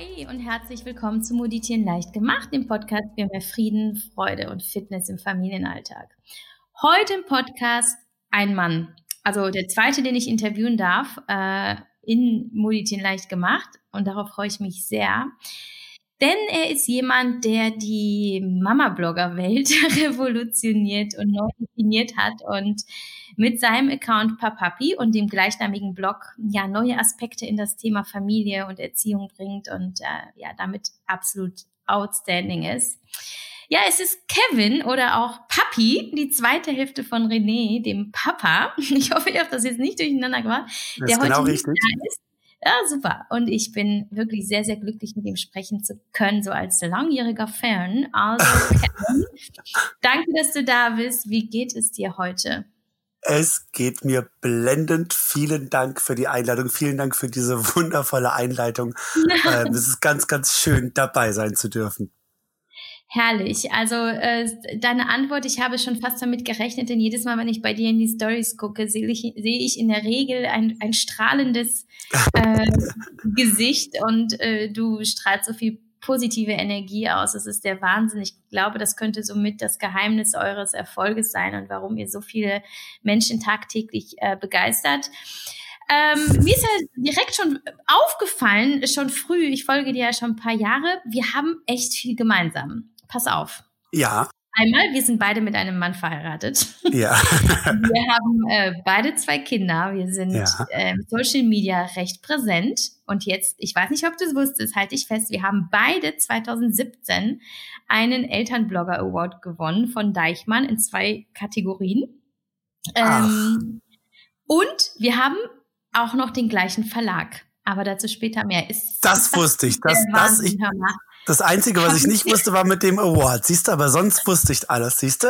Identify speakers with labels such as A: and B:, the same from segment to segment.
A: Hi und herzlich willkommen zu Moditieren leicht gemacht, dem Podcast für mehr Frieden, Freude und Fitness im Familienalltag. Heute im Podcast ein Mann, also der zweite, den ich interviewen darf, äh, in Moditieren leicht gemacht und darauf freue ich mich sehr. Denn er ist jemand, der die Mama-Blogger-Welt revolutioniert und neu definiert hat und mit seinem Account Papapi und dem gleichnamigen Blog ja neue Aspekte in das Thema Familie und Erziehung bringt und äh, ja damit absolut outstanding ist. Ja, es ist Kevin oder auch Papi, die zweite Hälfte von René, dem Papa. Ich hoffe, ihr habt das jetzt nicht durcheinander gemacht.
B: Das der ist genau heute richtig.
A: Ist. Ja, super. Und ich bin wirklich sehr, sehr glücklich, mit ihm sprechen zu können, so als langjähriger Fan. Also, Kevin, danke, dass du da bist. Wie geht es dir heute?
B: Es geht mir blendend. Vielen Dank für die Einladung. Vielen Dank für diese wundervolle Einleitung. ähm, es ist ganz, ganz schön, dabei sein zu dürfen.
A: Herrlich. Also äh, deine Antwort, ich habe schon fast damit gerechnet, denn jedes Mal, wenn ich bei dir in die Stories gucke, sehe ich, sehe ich in der Regel ein, ein strahlendes äh, Gesicht und äh, du strahlst so viel positive Energie aus. Es ist der Wahnsinn. Ich glaube, das könnte somit das Geheimnis eures Erfolges sein und warum ihr so viele Menschen tagtäglich äh, begeistert. Ähm, mir ist ja direkt schon aufgefallen, schon früh, ich folge dir ja schon ein paar Jahre, wir haben echt viel gemeinsam pass auf.
B: Ja.
A: Einmal, wir sind beide mit einem Mann verheiratet.
B: Ja.
A: wir haben äh, beide zwei Kinder. Wir sind ja. äh, Social Media recht präsent. Und jetzt, ich weiß nicht, ob du es wusstest, halte ich fest, wir haben beide 2017 einen Elternblogger Award gewonnen von Deichmann in zwei Kategorien. Ähm, und wir haben auch noch den gleichen Verlag. Aber dazu später mehr.
B: Ist das wusste ich. Das, das, ich, das Einzige, was ich nicht wusste, war mit dem Award. Siehst du, aber sonst wusste ich alles, siehst du?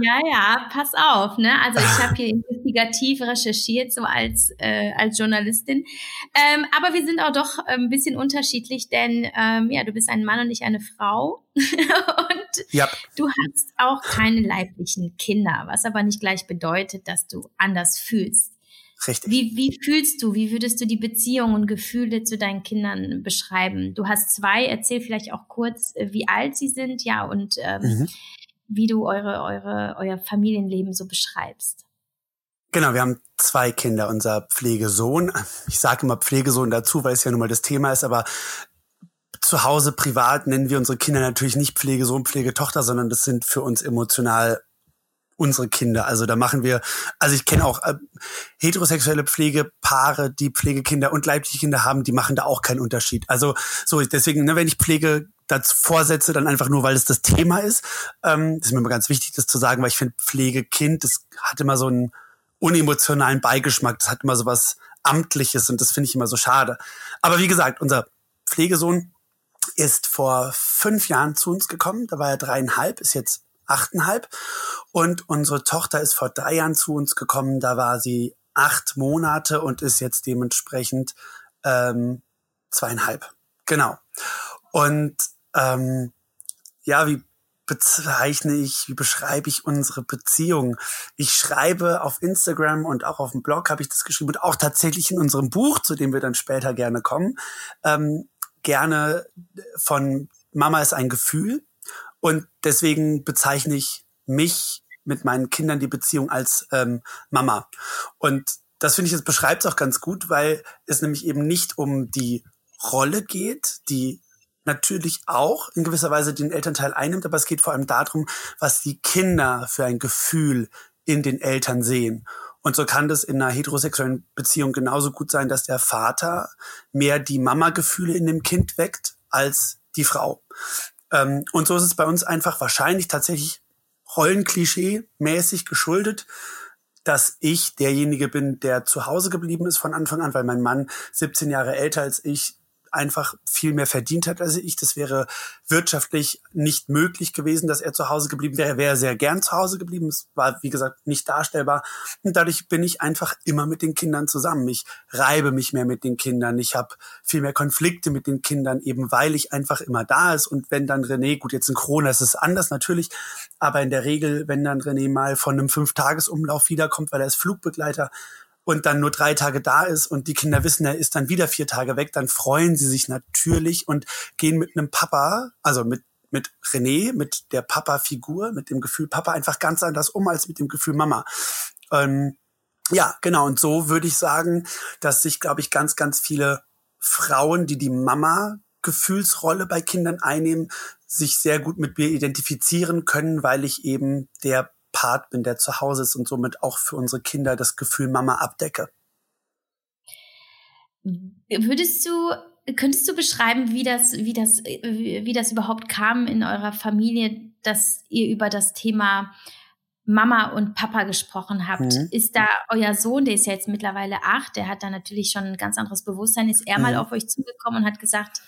A: Ja, ja, pass auf, ne? Also ich habe hier investigativ recherchiert, so als, äh, als Journalistin. Ähm, aber wir sind auch doch ein bisschen unterschiedlich, denn ähm, ja, du bist ein Mann und ich eine Frau. und
B: ja.
A: du hast auch keine leiblichen Kinder, was aber nicht gleich bedeutet, dass du anders fühlst.
B: Richtig.
A: Wie, wie fühlst du, wie würdest du die Beziehung und Gefühle zu deinen Kindern beschreiben? Du hast zwei, erzähl vielleicht auch kurz, äh, wie alt sie sind, ja, und ähm, mhm. wie du eure, eure, euer Familienleben so beschreibst.
B: Genau, wir haben zwei Kinder. Unser Pflegesohn, ich sage immer Pflegesohn dazu, weil es ja nun mal das Thema ist, aber zu Hause privat nennen wir unsere Kinder natürlich nicht Pflegesohn, Pflegetochter, sondern das sind für uns emotional unsere Kinder. Also da machen wir, also ich kenne auch äh, heterosexuelle Pflegepaare, die Pflegekinder und leibliche Kinder haben, die machen da auch keinen Unterschied. Also so deswegen, ne, wenn ich Pflege dazu vorsetze, dann einfach nur, weil es das Thema ist. Ähm, das ist mir immer ganz wichtig, das zu sagen, weil ich finde Pflegekind, das hat immer so einen unemotionalen Beigeschmack, das hat immer so was Amtliches und das finde ich immer so schade. Aber wie gesagt, unser Pflegesohn ist vor fünf Jahren zu uns gekommen, da war er dreieinhalb, ist jetzt achteinhalb. Und unsere Tochter ist vor drei Jahren zu uns gekommen, da war sie acht Monate und ist jetzt dementsprechend ähm, zweieinhalb. Genau. Und ähm, ja, wie bezeichne ich, wie beschreibe ich unsere Beziehung? Ich schreibe auf Instagram und auch auf dem Blog habe ich das geschrieben und auch tatsächlich in unserem Buch, zu dem wir dann später gerne kommen, ähm, gerne von Mama ist ein Gefühl. Und deswegen bezeichne ich mich mit meinen Kindern die Beziehung als ähm, Mama. Und das finde ich, das beschreibt es auch ganz gut, weil es nämlich eben nicht um die Rolle geht, die natürlich auch in gewisser Weise den Elternteil einnimmt, aber es geht vor allem darum, was die Kinder für ein Gefühl in den Eltern sehen. Und so kann das in einer heterosexuellen Beziehung genauso gut sein, dass der Vater mehr die Mama-Gefühle in dem Kind weckt als die Frau. Ähm, und so ist es bei uns einfach wahrscheinlich tatsächlich Rollenklischee-mäßig geschuldet, dass ich derjenige bin, der zu Hause geblieben ist von Anfang an, weil mein Mann 17 Jahre älter als ich einfach viel mehr verdient hat als ich. Das wäre wirtschaftlich nicht möglich gewesen, dass er zu Hause geblieben wäre. Er wäre sehr gern zu Hause geblieben. Es war, wie gesagt, nicht darstellbar. Und dadurch bin ich einfach immer mit den Kindern zusammen. Ich reibe mich mehr mit den Kindern. Ich habe viel mehr Konflikte mit den Kindern, eben weil ich einfach immer da ist. Und wenn dann René, gut, jetzt in Corona ist es anders natürlich, aber in der Regel, wenn dann René mal von einem Fünf-Tages-Umlauf wiederkommt, weil er ist Flugbegleiter, und dann nur drei Tage da ist und die Kinder wissen, er ist dann wieder vier Tage weg, dann freuen sie sich natürlich und gehen mit einem Papa, also mit mit René, mit der Papa-Figur, mit dem Gefühl Papa einfach ganz anders um als mit dem Gefühl Mama. Ähm, ja, genau. Und so würde ich sagen, dass sich, glaube ich, ganz, ganz viele Frauen, die die Mama-Gefühlsrolle bei Kindern einnehmen, sich sehr gut mit mir identifizieren können, weil ich eben der Part bin, der zu Hause ist und somit auch für unsere Kinder das Gefühl Mama abdecke.
A: Würdest du Könntest du beschreiben, wie das, wie das, wie das überhaupt kam in eurer Familie, dass ihr über das Thema Mama und Papa gesprochen habt? Mhm. Ist da euer Sohn, der ist ja jetzt mittlerweile acht, der hat da natürlich schon ein ganz anderes Bewusstsein, ist er mhm. mal auf euch zugekommen und hat gesagt,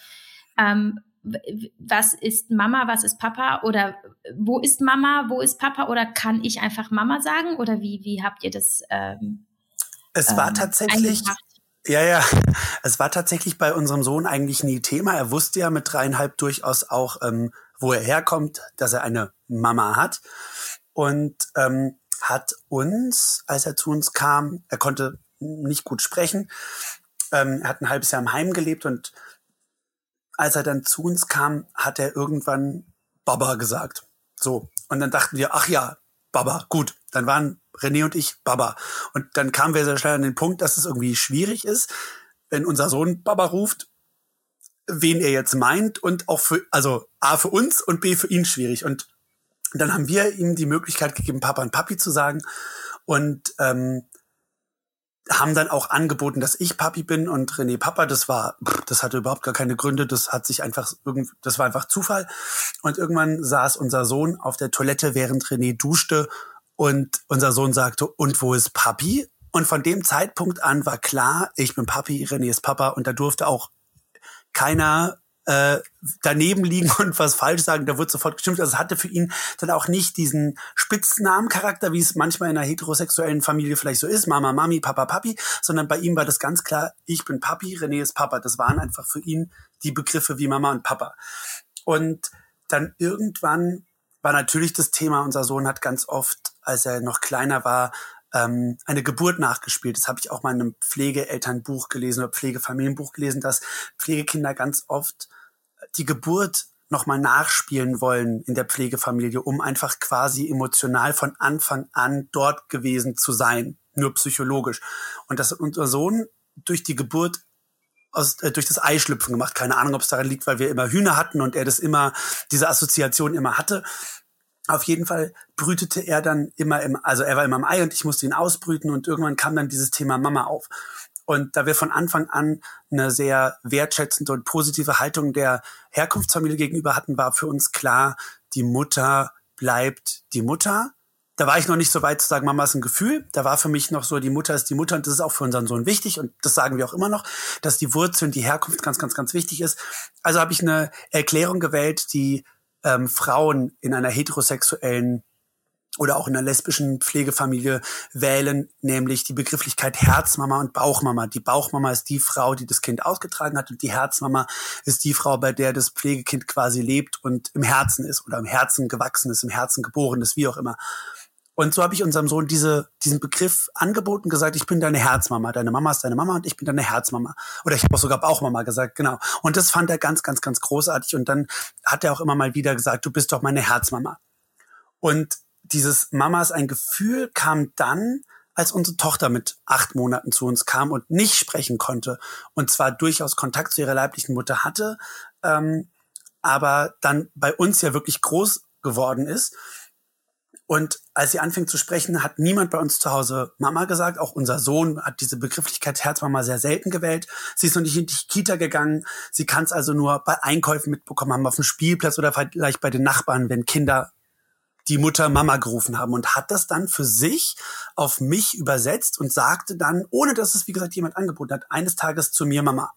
A: ähm, was ist Mama, was ist Papa oder wo ist Mama, wo ist Papa oder kann ich einfach Mama sagen oder wie, wie habt ihr das? Ähm,
B: es war ähm, tatsächlich, ja, ja. Es war tatsächlich bei unserem Sohn eigentlich nie Thema. Er wusste ja mit dreieinhalb durchaus auch, ähm, wo er herkommt, dass er eine Mama hat. Und ähm, hat uns, als er zu uns kam, er konnte nicht gut sprechen. Ähm, er hat ein halbes Jahr im Heim gelebt und als er dann zu uns kam, hat er irgendwann Baba gesagt. So. Und dann dachten wir, ach ja, Baba, gut. Dann waren René und ich Baba. Und dann kamen wir sehr schnell an den Punkt, dass es irgendwie schwierig ist, wenn unser Sohn Baba ruft, wen er jetzt meint und auch für, also A für uns und B für ihn schwierig. Und dann haben wir ihm die Möglichkeit gegeben, Papa und Papi zu sagen und ähm, haben dann auch angeboten, dass ich Papi bin und René Papa. Das war, das hatte überhaupt gar keine Gründe. Das hat sich einfach irgendwie, das war einfach Zufall. Und irgendwann saß unser Sohn auf der Toilette, während René duschte und unser Sohn sagte, und wo ist Papi? Und von dem Zeitpunkt an war klar, ich bin Papi, René ist Papa und da durfte auch keiner äh, daneben liegen und was falsch sagen, da wird sofort gestimmt. Also es hatte für ihn dann auch nicht diesen Spitznamencharakter, wie es manchmal in einer heterosexuellen Familie vielleicht so ist, Mama, Mami, Papa, Papi, sondern bei ihm war das ganz klar, ich bin Papi, René ist Papa. Das waren einfach für ihn die Begriffe wie Mama und Papa. Und dann irgendwann war natürlich das Thema, unser Sohn hat ganz oft, als er noch kleiner war, ähm, eine Geburt nachgespielt. Das habe ich auch mal in einem Pflegeelternbuch gelesen oder Pflegefamilienbuch gelesen, dass Pflegekinder ganz oft die Geburt nochmal nachspielen wollen in der Pflegefamilie, um einfach quasi emotional von Anfang an dort gewesen zu sein, nur psychologisch. Und dass unser Sohn durch die Geburt aus, äh, durch das Eischlüpfen gemacht. Keine Ahnung, ob es daran liegt, weil wir immer Hühner hatten und er das immer, diese Assoziation immer hatte. Auf jeden Fall brütete er dann immer im, also er war immer im Ei und ich musste ihn ausbrüten und irgendwann kam dann dieses Thema Mama auf. Und da wir von Anfang an eine sehr wertschätzende und positive Haltung der Herkunftsfamilie gegenüber hatten, war für uns klar, die Mutter bleibt die Mutter da war ich noch nicht so weit zu sagen, Mama ist ein Gefühl. Da war für mich noch so, die Mutter ist die Mutter und das ist auch für unseren Sohn wichtig und das sagen wir auch immer noch, dass die Wurzel und die Herkunft ganz, ganz, ganz wichtig ist. Also habe ich eine Erklärung gewählt, die ähm, Frauen in einer heterosexuellen oder auch in einer lesbischen Pflegefamilie wählen, nämlich die Begrifflichkeit Herzmama und Bauchmama. Die Bauchmama ist die Frau, die das Kind ausgetragen hat und die Herzmama ist die Frau, bei der das Pflegekind quasi lebt und im Herzen ist oder im Herzen gewachsen ist, im Herzen geboren ist, wie auch immer. Und so habe ich unserem Sohn diese, diesen Begriff angeboten, gesagt, ich bin deine Herzmama. Deine Mama ist deine Mama und ich bin deine Herzmama. Oder ich habe auch sogar Bauchmama gesagt, genau. Und das fand er ganz, ganz, ganz großartig. Und dann hat er auch immer mal wieder gesagt, du bist doch meine Herzmama. Und dieses Mama ist ein Gefühl kam dann, als unsere Tochter mit acht Monaten zu uns kam und nicht sprechen konnte. Und zwar durchaus Kontakt zu ihrer leiblichen Mutter hatte, ähm, aber dann bei uns ja wirklich groß geworden ist und als sie anfing zu sprechen, hat niemand bei uns zu Hause Mama gesagt. Auch unser Sohn hat diese Begrifflichkeit Herzmama sehr selten gewählt. Sie ist noch nicht in die Kita gegangen. Sie kann es also nur bei Einkäufen mitbekommen haben, auf dem Spielplatz oder vielleicht bei den Nachbarn, wenn Kinder die Mutter Mama gerufen haben und hat das dann für sich auf mich übersetzt und sagte dann, ohne dass es, wie gesagt, jemand angeboten hat, eines Tages zu mir Mama.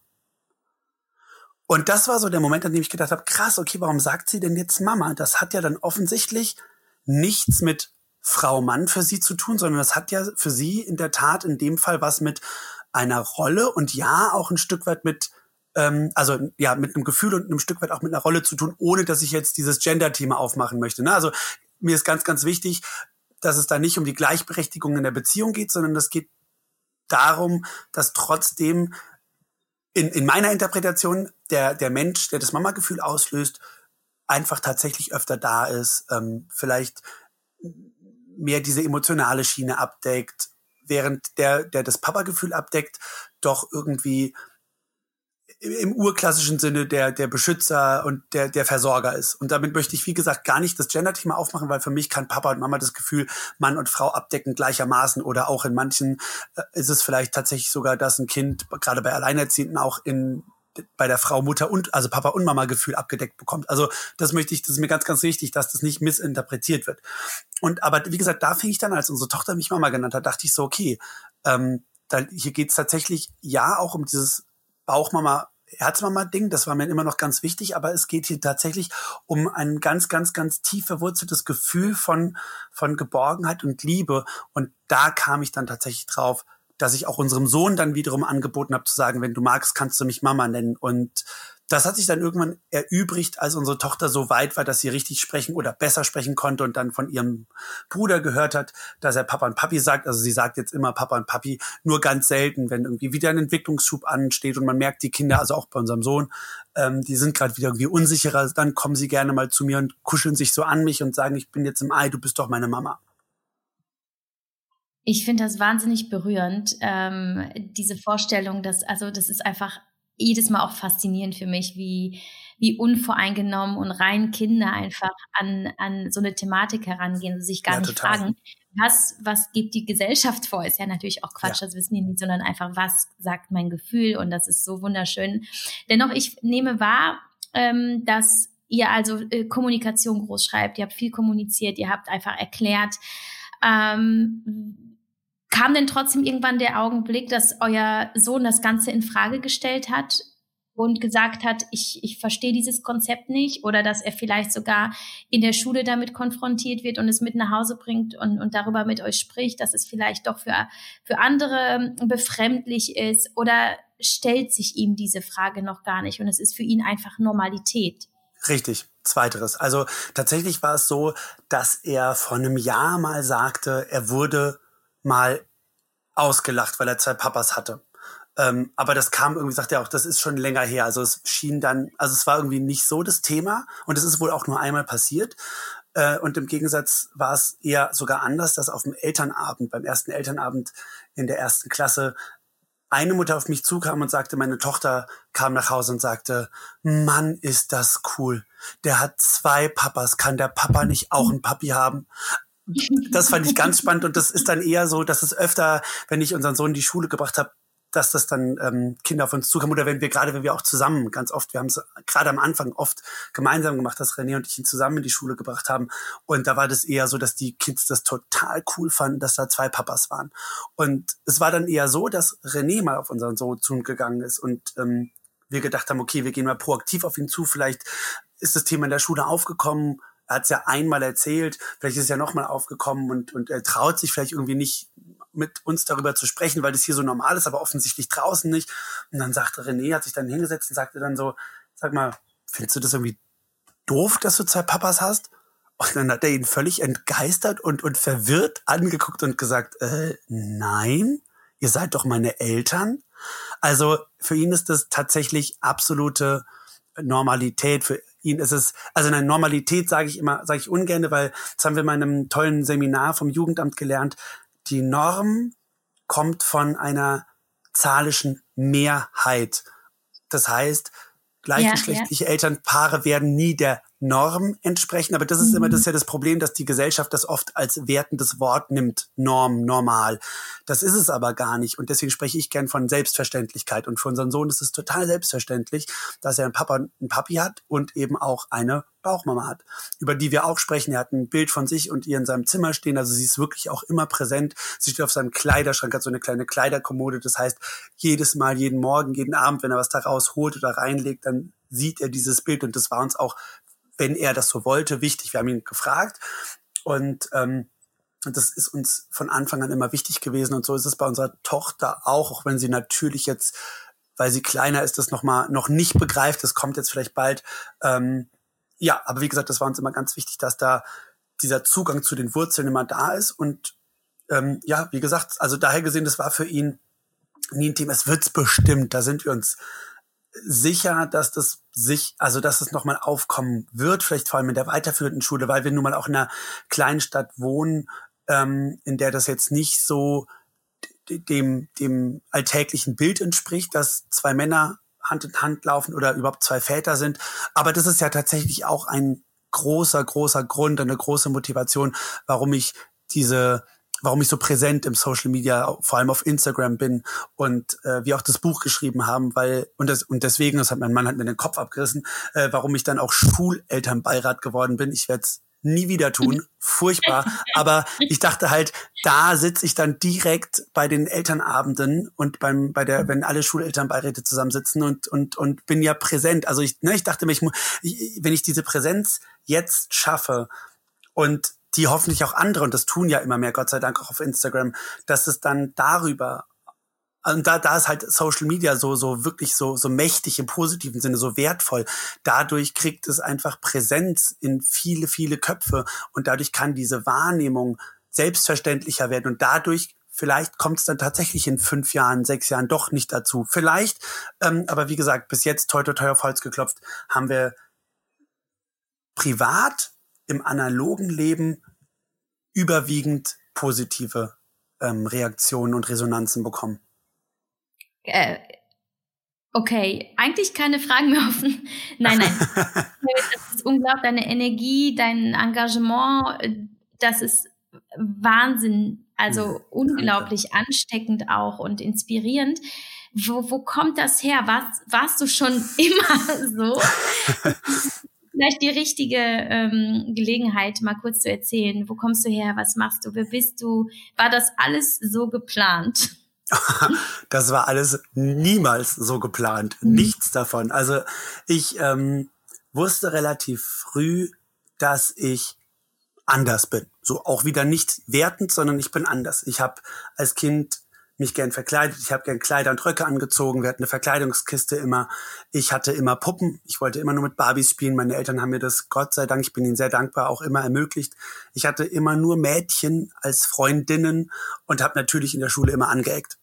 B: Und das war so der Moment, an dem ich gedacht habe, krass, okay, warum sagt sie denn jetzt Mama? Das hat ja dann offensichtlich nichts mit Frau Mann für sie zu tun, sondern das hat ja für sie in der Tat in dem Fall was mit einer Rolle und ja auch ein Stück weit mit ähm, also ja mit einem Gefühl und einem Stück weit auch mit einer Rolle zu tun, ohne dass ich jetzt dieses Gender-Thema aufmachen möchte. Ne? Also mir ist ganz ganz wichtig, dass es da nicht um die Gleichberechtigung in der Beziehung geht, sondern das geht darum, dass trotzdem in, in meiner Interpretation der, der Mensch, der das Mama-Gefühl auslöst, einfach tatsächlich öfter da ist, ähm, vielleicht mehr diese emotionale Schiene abdeckt, während der, der das Papa-Gefühl abdeckt, doch irgendwie im urklassischen Sinne der, der Beschützer und der, der Versorger ist. Und damit möchte ich, wie gesagt, gar nicht das Gender-Thema aufmachen, weil für mich kann Papa und Mama das Gefühl Mann und Frau abdecken gleichermaßen oder auch in manchen äh, ist es vielleicht tatsächlich sogar, dass ein Kind, gerade bei Alleinerziehenden, auch in bei der Frau Mutter und also Papa und Mama Gefühl abgedeckt bekommt. Also das möchte ich, das ist mir ganz, ganz wichtig, dass das nicht missinterpretiert wird. Und aber wie gesagt, da fing ich dann, als unsere Tochter mich Mama genannt hat, dachte ich so, okay, ähm, da, hier geht's tatsächlich ja auch um dieses Bauchmama Herzmama-Ding, das war mir immer noch ganz wichtig, aber es geht hier tatsächlich um ein ganz, ganz, ganz tief verwurzeltes Gefühl von, von Geborgenheit und Liebe. Und da kam ich dann tatsächlich drauf, dass ich auch unserem Sohn dann wiederum angeboten habe zu sagen, wenn du magst, kannst du mich Mama nennen. Und das hat sich dann irgendwann erübrigt, als unsere Tochter so weit war, dass sie richtig sprechen oder besser sprechen konnte und dann von ihrem Bruder gehört hat, dass er Papa und Papi sagt. Also sie sagt jetzt immer Papa und Papi, nur ganz selten, wenn irgendwie wieder ein Entwicklungsschub ansteht und man merkt, die Kinder, also auch bei unserem Sohn, ähm, die sind gerade wieder irgendwie unsicherer, dann kommen sie gerne mal zu mir und kuscheln sich so an mich und sagen, ich bin jetzt im Ei, du bist doch meine Mama.
A: Ich finde das wahnsinnig berührend, ähm, diese Vorstellung, dass, also das ist einfach jedes Mal auch faszinierend für mich, wie, wie unvoreingenommen und rein Kinder einfach an, an so eine Thematik herangehen und sich gar ja, nicht total. fragen, was, was gibt die Gesellschaft vor? Ist ja natürlich auch Quatsch, ja. das wissen die nicht, sondern einfach, was sagt mein Gefühl? Und das ist so wunderschön. Dennoch, ich nehme wahr, ähm, dass ihr also äh, Kommunikation groß schreibt, ihr habt viel kommuniziert, ihr habt einfach erklärt, ähm, Kam denn trotzdem irgendwann der Augenblick, dass euer Sohn das Ganze in Frage gestellt hat und gesagt hat, ich, ich verstehe dieses Konzept nicht oder dass er vielleicht sogar in der Schule damit konfrontiert wird und es mit nach Hause bringt und, und darüber mit euch spricht, dass es vielleicht doch für, für andere befremdlich ist oder stellt sich ihm diese Frage noch gar nicht und es ist für ihn einfach Normalität?
B: Richtig, zweiteres. Also tatsächlich war es so, dass er vor einem Jahr mal sagte, er wurde mal ausgelacht, weil er zwei Papas hatte. Ähm, aber das kam irgendwie, sagt er auch, das ist schon länger her. Also es schien dann, also es war irgendwie nicht so das Thema und es ist wohl auch nur einmal passiert. Äh, und im Gegensatz war es eher sogar anders, dass auf dem Elternabend, beim ersten Elternabend in der ersten Klasse, eine Mutter auf mich zukam und sagte, meine Tochter kam nach Hause und sagte, Mann, ist das cool. Der hat zwei Papas. Kann der Papa nicht auch einen Papi haben? Das fand ich ganz spannend und das ist dann eher so, dass es öfter, wenn ich unseren Sohn in die Schule gebracht habe, dass das dann ähm, Kinder auf uns zukommen oder wenn wir gerade, wenn wir auch zusammen ganz oft, wir haben es gerade am Anfang oft gemeinsam gemacht, dass René und ich ihn zusammen in die Schule gebracht haben und da war das eher so, dass die Kids das total cool fanden, dass da zwei Papas waren. Und es war dann eher so, dass René mal auf unseren Sohn zugegangen ist und ähm, wir gedacht haben, okay, wir gehen mal proaktiv auf ihn zu, vielleicht ist das Thema in der Schule aufgekommen, er hat es ja einmal erzählt, vielleicht ist es ja nochmal aufgekommen und, und er traut sich vielleicht irgendwie nicht mit uns darüber zu sprechen, weil das hier so normal ist, aber offensichtlich draußen nicht. Und dann sagte René, hat sich dann hingesetzt und sagte dann so, sag mal, findest du das irgendwie doof, dass du zwei Papas hast? Und dann hat er ihn völlig entgeistert und, und verwirrt angeguckt und gesagt, äh, nein, ihr seid doch meine Eltern. Also für ihn ist das tatsächlich absolute Normalität. Für ihn ist es, also eine Normalität sage ich immer, sage ich ungern, weil das haben wir mal in einem tollen Seminar vom Jugendamt gelernt. Die Norm kommt von einer zahlischen Mehrheit. Das heißt, gleichgeschlechtliche ja, ja. Elternpaare werden nie der Norm entsprechen. Aber das ist mhm. immer das ist ja das Problem, dass die Gesellschaft das oft als wertendes Wort nimmt. Norm, normal. Das ist es aber gar nicht. Und deswegen spreche ich gern von Selbstverständlichkeit. Und für unseren Sohn ist es total selbstverständlich, dass er einen Papa und einen Papi hat und eben auch eine Bauchmama hat, über die wir auch sprechen. Er hat ein Bild von sich und ihr in seinem Zimmer stehen. Also sie ist wirklich auch immer präsent. Sie steht auf seinem Kleiderschrank, hat so eine kleine Kleiderkommode. Das heißt, jedes Mal, jeden Morgen, jeden Abend, wenn er was da rausholt oder reinlegt, dann sieht er dieses Bild. Und das war uns auch wenn er das so wollte, wichtig. Wir haben ihn gefragt und ähm, das ist uns von Anfang an immer wichtig gewesen und so ist es bei unserer Tochter auch, auch wenn sie natürlich jetzt, weil sie kleiner ist, das noch mal noch nicht begreift. Das kommt jetzt vielleicht bald. Ähm, ja, aber wie gesagt, das war uns immer ganz wichtig, dass da dieser Zugang zu den Wurzeln immer da ist und ähm, ja, wie gesagt, also daher gesehen, das war für ihn nie ein Thema. Es wird's bestimmt. Da sind wir uns sicher, dass das sich, also dass es nochmal aufkommen wird, vielleicht vor allem in der weiterführenden Schule, weil wir nun mal auch in einer kleinen Stadt wohnen, ähm, in der das jetzt nicht so dem, dem alltäglichen Bild entspricht, dass zwei Männer Hand in Hand laufen oder überhaupt zwei Väter sind. Aber das ist ja tatsächlich auch ein großer, großer Grund, eine große Motivation, warum ich diese warum ich so präsent im Social Media, vor allem auf Instagram bin und äh, wir auch das Buch geschrieben haben, weil und das und deswegen, das hat mein Mann hat mir den Kopf abgerissen, äh, warum ich dann auch Schulelternbeirat geworden bin. Ich werde es nie wieder tun, furchtbar. Aber ich dachte halt, da sitze ich dann direkt bei den Elternabenden und beim bei der, wenn alle Schulelternbeiräte zusammensitzen und und und bin ja präsent. Also ich, ne, ich dachte mir, ich, ich, wenn ich diese Präsenz jetzt schaffe und die hoffentlich auch andere, und das tun ja immer mehr, Gott sei Dank auch auf Instagram, dass es dann darüber und da, da ist halt Social Media so, so wirklich so, so mächtig im positiven Sinne, so wertvoll. Dadurch kriegt es einfach Präsenz in viele, viele Köpfe und dadurch kann diese Wahrnehmung selbstverständlicher werden und dadurch vielleicht kommt es dann tatsächlich in fünf Jahren, sechs Jahren doch nicht dazu. Vielleicht, ähm, aber wie gesagt, bis jetzt toi toi toi auf Holz geklopft, haben wir privat im analogen Leben überwiegend positive ähm, Reaktionen und Resonanzen bekommen.
A: Äh, okay, eigentlich keine Fragen mehr offen. Nein, nein. das ist unglaublich, deine Energie, dein Engagement, das ist Wahnsinn, also unglaublich ansteckend auch und inspirierend. Wo, wo kommt das her? Warst, warst du schon immer so? vielleicht die richtige ähm, Gelegenheit, mal kurz zu erzählen. Wo kommst du her? Was machst du? Wer bist du? War das alles so geplant?
B: das war alles niemals so geplant. Mhm. Nichts davon. Also ich ähm, wusste relativ früh, dass ich anders bin. So auch wieder nicht wertend, sondern ich bin anders. Ich habe als Kind mich gern verkleidet. Ich habe gern Kleider und Röcke angezogen. Wir hatten eine Verkleidungskiste immer. Ich hatte immer Puppen. Ich wollte immer nur mit Barbies spielen. Meine Eltern haben mir das, Gott sei Dank, ich bin ihnen sehr dankbar, auch immer ermöglicht. Ich hatte immer nur Mädchen als Freundinnen und habe natürlich in der Schule immer angeeckt.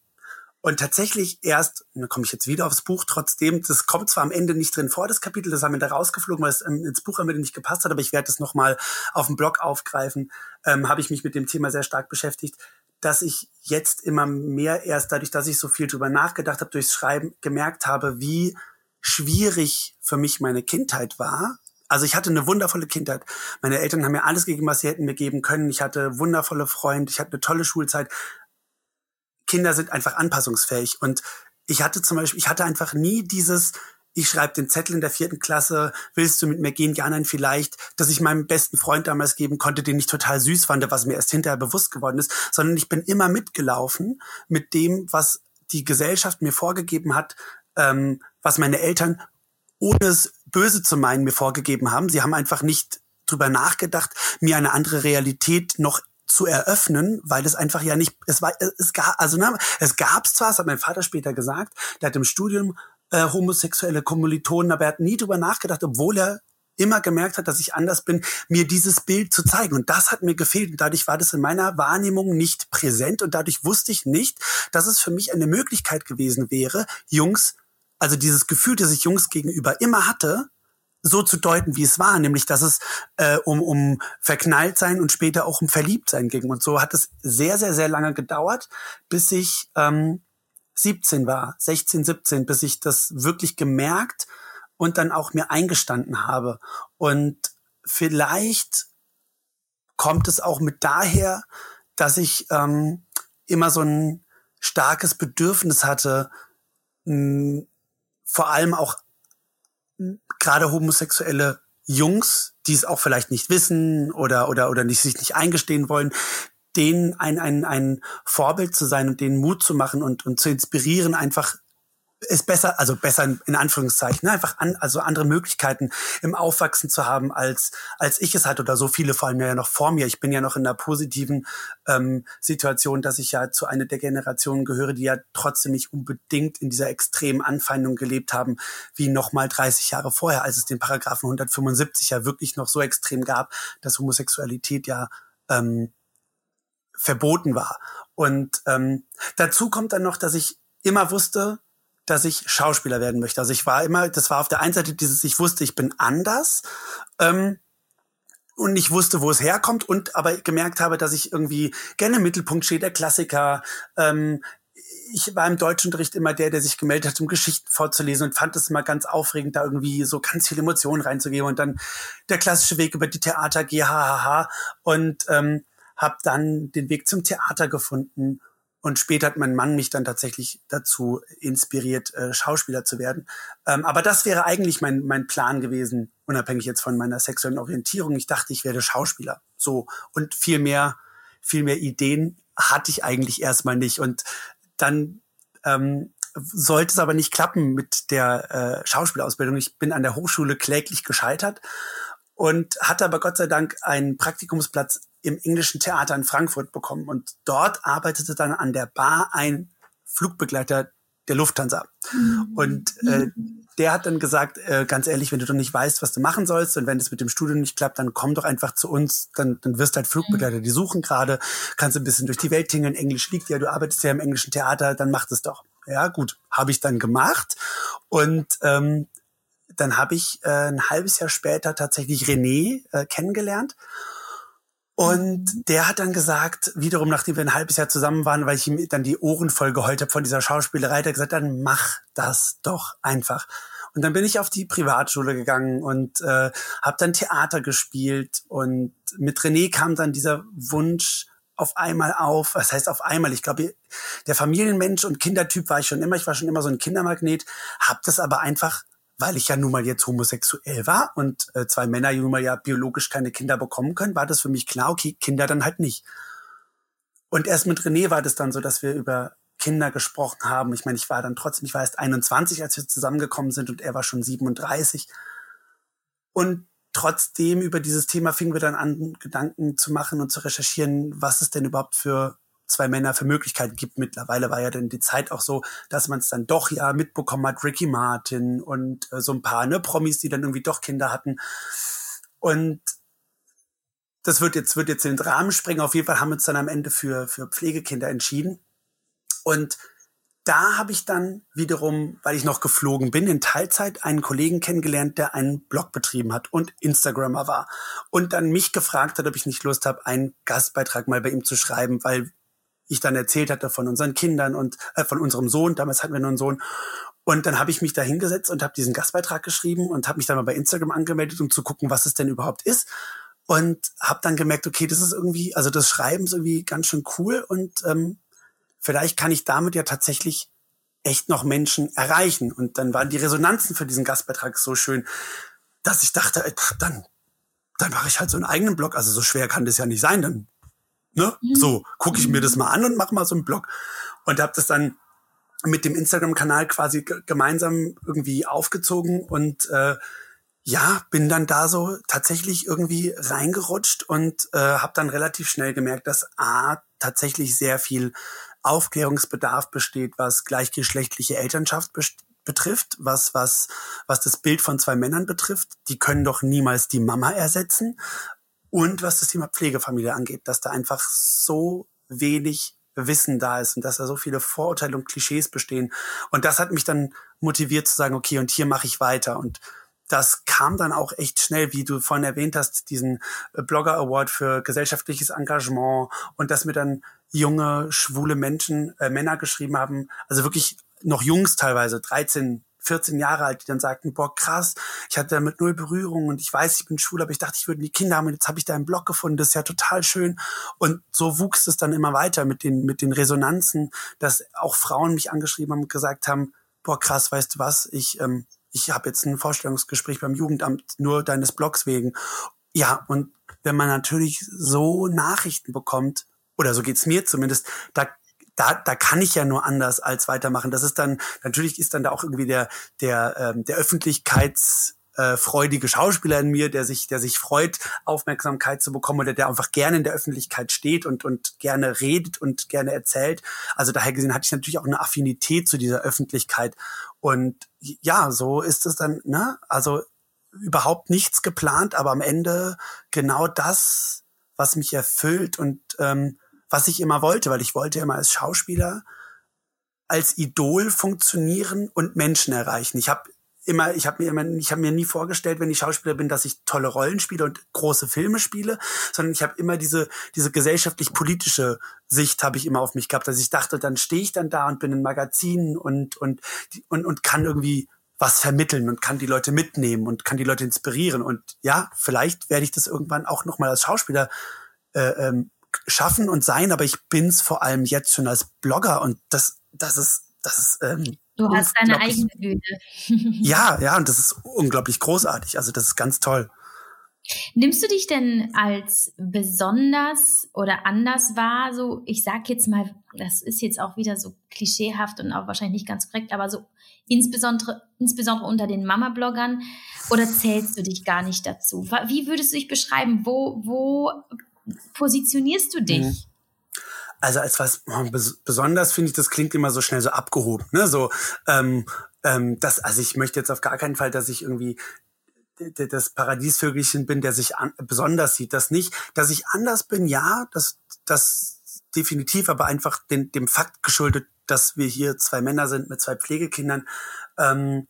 B: Und tatsächlich erst, da komme ich jetzt wieder aufs Buch, trotzdem, das kommt zwar am Ende nicht drin vor, das Kapitel, das haben wir da rausgeflogen, weil es ähm, ins Buch am Ende nicht gepasst hat, aber ich werde es nochmal auf dem Blog aufgreifen, ähm, habe ich mich mit dem Thema sehr stark beschäftigt dass ich jetzt immer mehr erst dadurch, dass ich so viel drüber nachgedacht habe, durchs Schreiben gemerkt habe, wie schwierig für mich meine Kindheit war. Also ich hatte eine wundervolle Kindheit. Meine Eltern haben mir alles gegeben, was sie hätten mir geben können. Ich hatte wundervolle Freunde, ich hatte eine tolle Schulzeit. Kinder sind einfach anpassungsfähig und ich hatte zum Beispiel, ich hatte einfach nie dieses, ich schreibe den Zettel in der vierten Klasse, willst du mit mir gehen? Ja, nein, vielleicht, dass ich meinem besten Freund damals geben konnte, den ich total süß fand, was mir erst hinterher bewusst geworden ist, sondern ich bin immer mitgelaufen mit dem, was die Gesellschaft mir vorgegeben hat, ähm, was meine Eltern, ohne es böse zu meinen, mir vorgegeben haben. Sie haben einfach nicht drüber nachgedacht, mir eine andere Realität noch zu eröffnen, weil es einfach ja nicht, es war, es gab, also ne, es gab es zwar, das hat mein Vater später gesagt, der hat im Studium äh, homosexuelle Kommilitonen, aber er hat nie drüber nachgedacht, obwohl er immer gemerkt hat, dass ich anders bin, mir dieses Bild zu zeigen. Und das hat mir gefehlt. Und dadurch war das in meiner Wahrnehmung nicht präsent. Und dadurch wusste ich nicht, dass es für mich eine Möglichkeit gewesen wäre, Jungs, also dieses Gefühl, das ich Jungs gegenüber immer hatte, so zu deuten, wie es war, nämlich dass es äh, um, um verknallt sein und später auch um verliebt sein ging. Und so hat es sehr, sehr, sehr lange gedauert, bis ich ähm, 17 war, 16, 17, bis ich das wirklich gemerkt und dann auch mir eingestanden habe. Und vielleicht kommt es auch mit daher, dass ich ähm, immer so ein starkes Bedürfnis hatte, mh, vor allem auch gerade homosexuelle Jungs, die es auch vielleicht nicht wissen oder oder oder nicht, sich nicht eingestehen wollen, denen ein, ein, ein Vorbild zu sein und denen Mut zu machen und, und zu inspirieren, einfach ist besser, also besser in Anführungszeichen, ne? einfach an, also andere Möglichkeiten im Aufwachsen zu haben, als, als ich es hatte oder so viele vor allem ja noch vor mir. Ich bin ja noch in einer positiven ähm, Situation, dass ich ja zu einer der Generationen gehöre, die ja trotzdem nicht unbedingt in dieser extremen Anfeindung gelebt haben, wie nochmal 30 Jahre vorher, als es den Paragraphen 175 ja wirklich noch so extrem gab, dass Homosexualität ja ähm, verboten war. Und ähm, dazu kommt dann noch, dass ich immer wusste, dass ich Schauspieler werden möchte. Also ich war immer, das war auf der einen Seite dieses, ich wusste, ich bin anders ähm, und ich wusste, wo es herkommt und aber gemerkt habe, dass ich irgendwie gerne im Mittelpunkt stehe, der Klassiker. Ähm, ich war im Deutschunterricht immer der, der sich gemeldet hat, um Geschichten vorzulesen und fand es immer ganz aufregend, da irgendwie so ganz viele Emotionen reinzugeben und dann der klassische Weg über die Theater, GHHH und ähm, habe dann den Weg zum Theater gefunden und später hat mein Mann mich dann tatsächlich dazu inspiriert, äh, Schauspieler zu werden. Ähm, aber das wäre eigentlich mein, mein Plan gewesen, unabhängig jetzt von meiner sexuellen Orientierung. Ich dachte, ich werde Schauspieler. So. Und viel mehr, viel mehr Ideen hatte ich eigentlich erstmal nicht. Und dann ähm, sollte es aber nicht klappen mit der äh, Schauspielausbildung. Ich bin an der Hochschule kläglich gescheitert und hatte aber Gott sei Dank einen Praktikumsplatz im englischen Theater in Frankfurt bekommen. Und dort arbeitete dann an der Bar ein Flugbegleiter der Lufthansa. Mhm. Und äh, der hat dann gesagt, äh, ganz ehrlich, wenn du doch nicht weißt, was du machen sollst und wenn es mit dem Studium nicht klappt, dann komm doch einfach zu uns, dann, dann wirst halt Flugbegleiter, die suchen gerade, kannst ein bisschen durch die Welt tingeln, Englisch liegt ja, du arbeitest ja im englischen Theater, dann mach das doch. Ja, gut, habe ich dann gemacht und ähm, dann habe ich äh, ein halbes Jahr später tatsächlich René äh, kennengelernt und der hat dann gesagt, wiederum nachdem wir ein halbes Jahr zusammen waren, weil ich ihm dann die Ohren voll geheult habe von dieser Schauspielerei, hat gesagt, dann mach das doch einfach. Und dann bin ich auf die Privatschule gegangen und äh, habe dann Theater gespielt. Und mit René kam dann dieser Wunsch auf einmal auf. Was heißt auf einmal? Ich glaube, der Familienmensch und Kindertyp war ich schon immer. Ich war schon immer so ein Kindermagnet, habe das aber einfach weil ich ja nun mal jetzt homosexuell war und äh, zwei Männer nun mal ja biologisch keine Kinder bekommen können, war das für mich klar, okay, Kinder dann halt nicht. Und erst mit René war das dann so, dass wir über Kinder gesprochen haben. Ich meine, ich war dann trotzdem, ich war erst 21, als wir zusammengekommen sind und er war schon 37. Und trotzdem über dieses Thema fingen wir dann an, Gedanken zu machen und zu recherchieren, was es denn überhaupt für zwei Männer für Möglichkeiten gibt. Mittlerweile war ja dann die Zeit auch so, dass man es dann doch ja mitbekommen hat, Ricky Martin und äh, so ein paar ne, Promis, die dann irgendwie doch Kinder hatten. Und das wird jetzt, wird jetzt in den Rahmen springen. Auf jeden Fall haben wir uns dann am Ende für, für Pflegekinder entschieden. Und da habe ich dann wiederum, weil ich noch geflogen bin, in Teilzeit einen Kollegen kennengelernt, der einen Blog betrieben hat und Instagrammer war. Und dann mich gefragt hat, ob ich nicht Lust habe, einen Gastbeitrag mal bei ihm zu schreiben, weil ich dann erzählt hatte von unseren Kindern und äh, von unserem Sohn. Damals hatten wir nur einen Sohn. Und dann habe ich mich da hingesetzt und habe diesen Gastbeitrag geschrieben und habe mich dann mal bei Instagram angemeldet, um zu gucken, was es denn überhaupt ist. Und habe dann gemerkt, okay, das ist irgendwie, also das Schreiben ist irgendwie ganz schön cool und ähm, vielleicht kann ich damit ja tatsächlich echt noch Menschen erreichen. Und dann waren die Resonanzen für diesen Gastbeitrag so schön, dass ich dachte, dann, dann mache ich halt so einen eigenen Blog. Also so schwer kann das ja nicht sein. Dann Ne? Mhm. So, gucke ich mir das mal an und mache mal so einen Blog. Und habe das dann mit dem Instagram-Kanal quasi gemeinsam irgendwie aufgezogen und äh, ja, bin dann da so tatsächlich irgendwie reingerutscht und äh, habe dann relativ schnell gemerkt, dass A tatsächlich sehr viel Aufklärungsbedarf besteht, was gleichgeschlechtliche Elternschaft betrifft, was was was das Bild von zwei Männern betrifft. Die können doch niemals die Mama ersetzen. Und was das Thema Pflegefamilie angeht, dass da einfach so wenig Wissen da ist und dass da so viele Vorurteile und Klischees bestehen. Und das hat mich dann motiviert zu sagen, okay, und hier mache ich weiter. Und das kam dann auch echt schnell, wie du vorhin erwähnt hast, diesen äh, Blogger Award für gesellschaftliches Engagement und dass mir dann junge, schwule Menschen, äh, Männer geschrieben haben, also wirklich noch Jungs teilweise, 13, 14 Jahre alt, die dann sagten, boah, krass, ich hatte damit null Berührung und ich weiß, ich bin schwul, aber ich dachte, ich würde die Kinder haben und jetzt habe ich da einen Blog gefunden, das ist ja total schön. Und so wuchs es dann immer weiter mit den, mit den Resonanzen, dass auch Frauen mich angeschrieben haben und gesagt haben, boah, krass, weißt du was, ich, ähm, ich habe jetzt ein Vorstellungsgespräch beim Jugendamt nur deines Blogs wegen. Ja, und wenn man natürlich so Nachrichten bekommt, oder so geht's mir zumindest, da da, da kann ich ja nur anders als weitermachen. Das ist dann, natürlich ist dann da auch irgendwie der, der, ähm, der Öffentlichkeits, äh, freudige Schauspieler in mir, der sich, der sich freut, Aufmerksamkeit zu bekommen oder der einfach gerne in der Öffentlichkeit steht und, und gerne redet und gerne erzählt. Also daher gesehen hatte ich natürlich auch eine Affinität zu dieser Öffentlichkeit. Und ja, so ist es dann, ne? Also überhaupt nichts geplant, aber am Ende genau das, was mich erfüllt und ähm, was ich immer wollte, weil ich wollte immer als Schauspieler als Idol funktionieren und Menschen erreichen. Ich habe immer, ich habe mir immer, ich habe mir nie vorgestellt, wenn ich Schauspieler bin, dass ich tolle Rollen spiele und große Filme spiele, sondern ich habe immer diese diese gesellschaftlich-politische Sicht habe ich immer auf mich gehabt, dass ich dachte, dann stehe ich dann da und bin in Magazinen und und und und kann irgendwie was vermitteln und kann die Leute mitnehmen und kann die Leute inspirieren und ja, vielleicht werde ich das irgendwann auch noch mal als Schauspieler äh, ähm, schaffen und sein, aber ich bin's vor allem jetzt schon als Blogger und das das ist das ist ähm,
A: Du hast deine eigene Bühne.
B: ja, ja, und das ist unglaublich großartig. Also das ist ganz toll.
A: Nimmst du dich denn als besonders oder anders wahr? So, ich sag jetzt mal, das ist jetzt auch wieder so klischeehaft und auch wahrscheinlich nicht ganz korrekt, aber so insbesondere, insbesondere unter den Mama-Bloggern oder zählst du dich gar nicht dazu? Wie würdest du dich beschreiben? Wo, wo positionierst du dich? Mhm.
B: Also als was oh, besonders finde ich, das klingt immer so schnell so abgehoben. Ne? So, ähm, ähm, das, also ich möchte jetzt auf gar keinen Fall, dass ich irgendwie das Paradiesvögelchen bin, der sich an, besonders sieht. Das nicht, dass ich anders bin, ja, das, das definitiv, aber einfach den, dem Fakt geschuldet, dass wir hier zwei Männer sind mit zwei Pflegekindern. Ähm,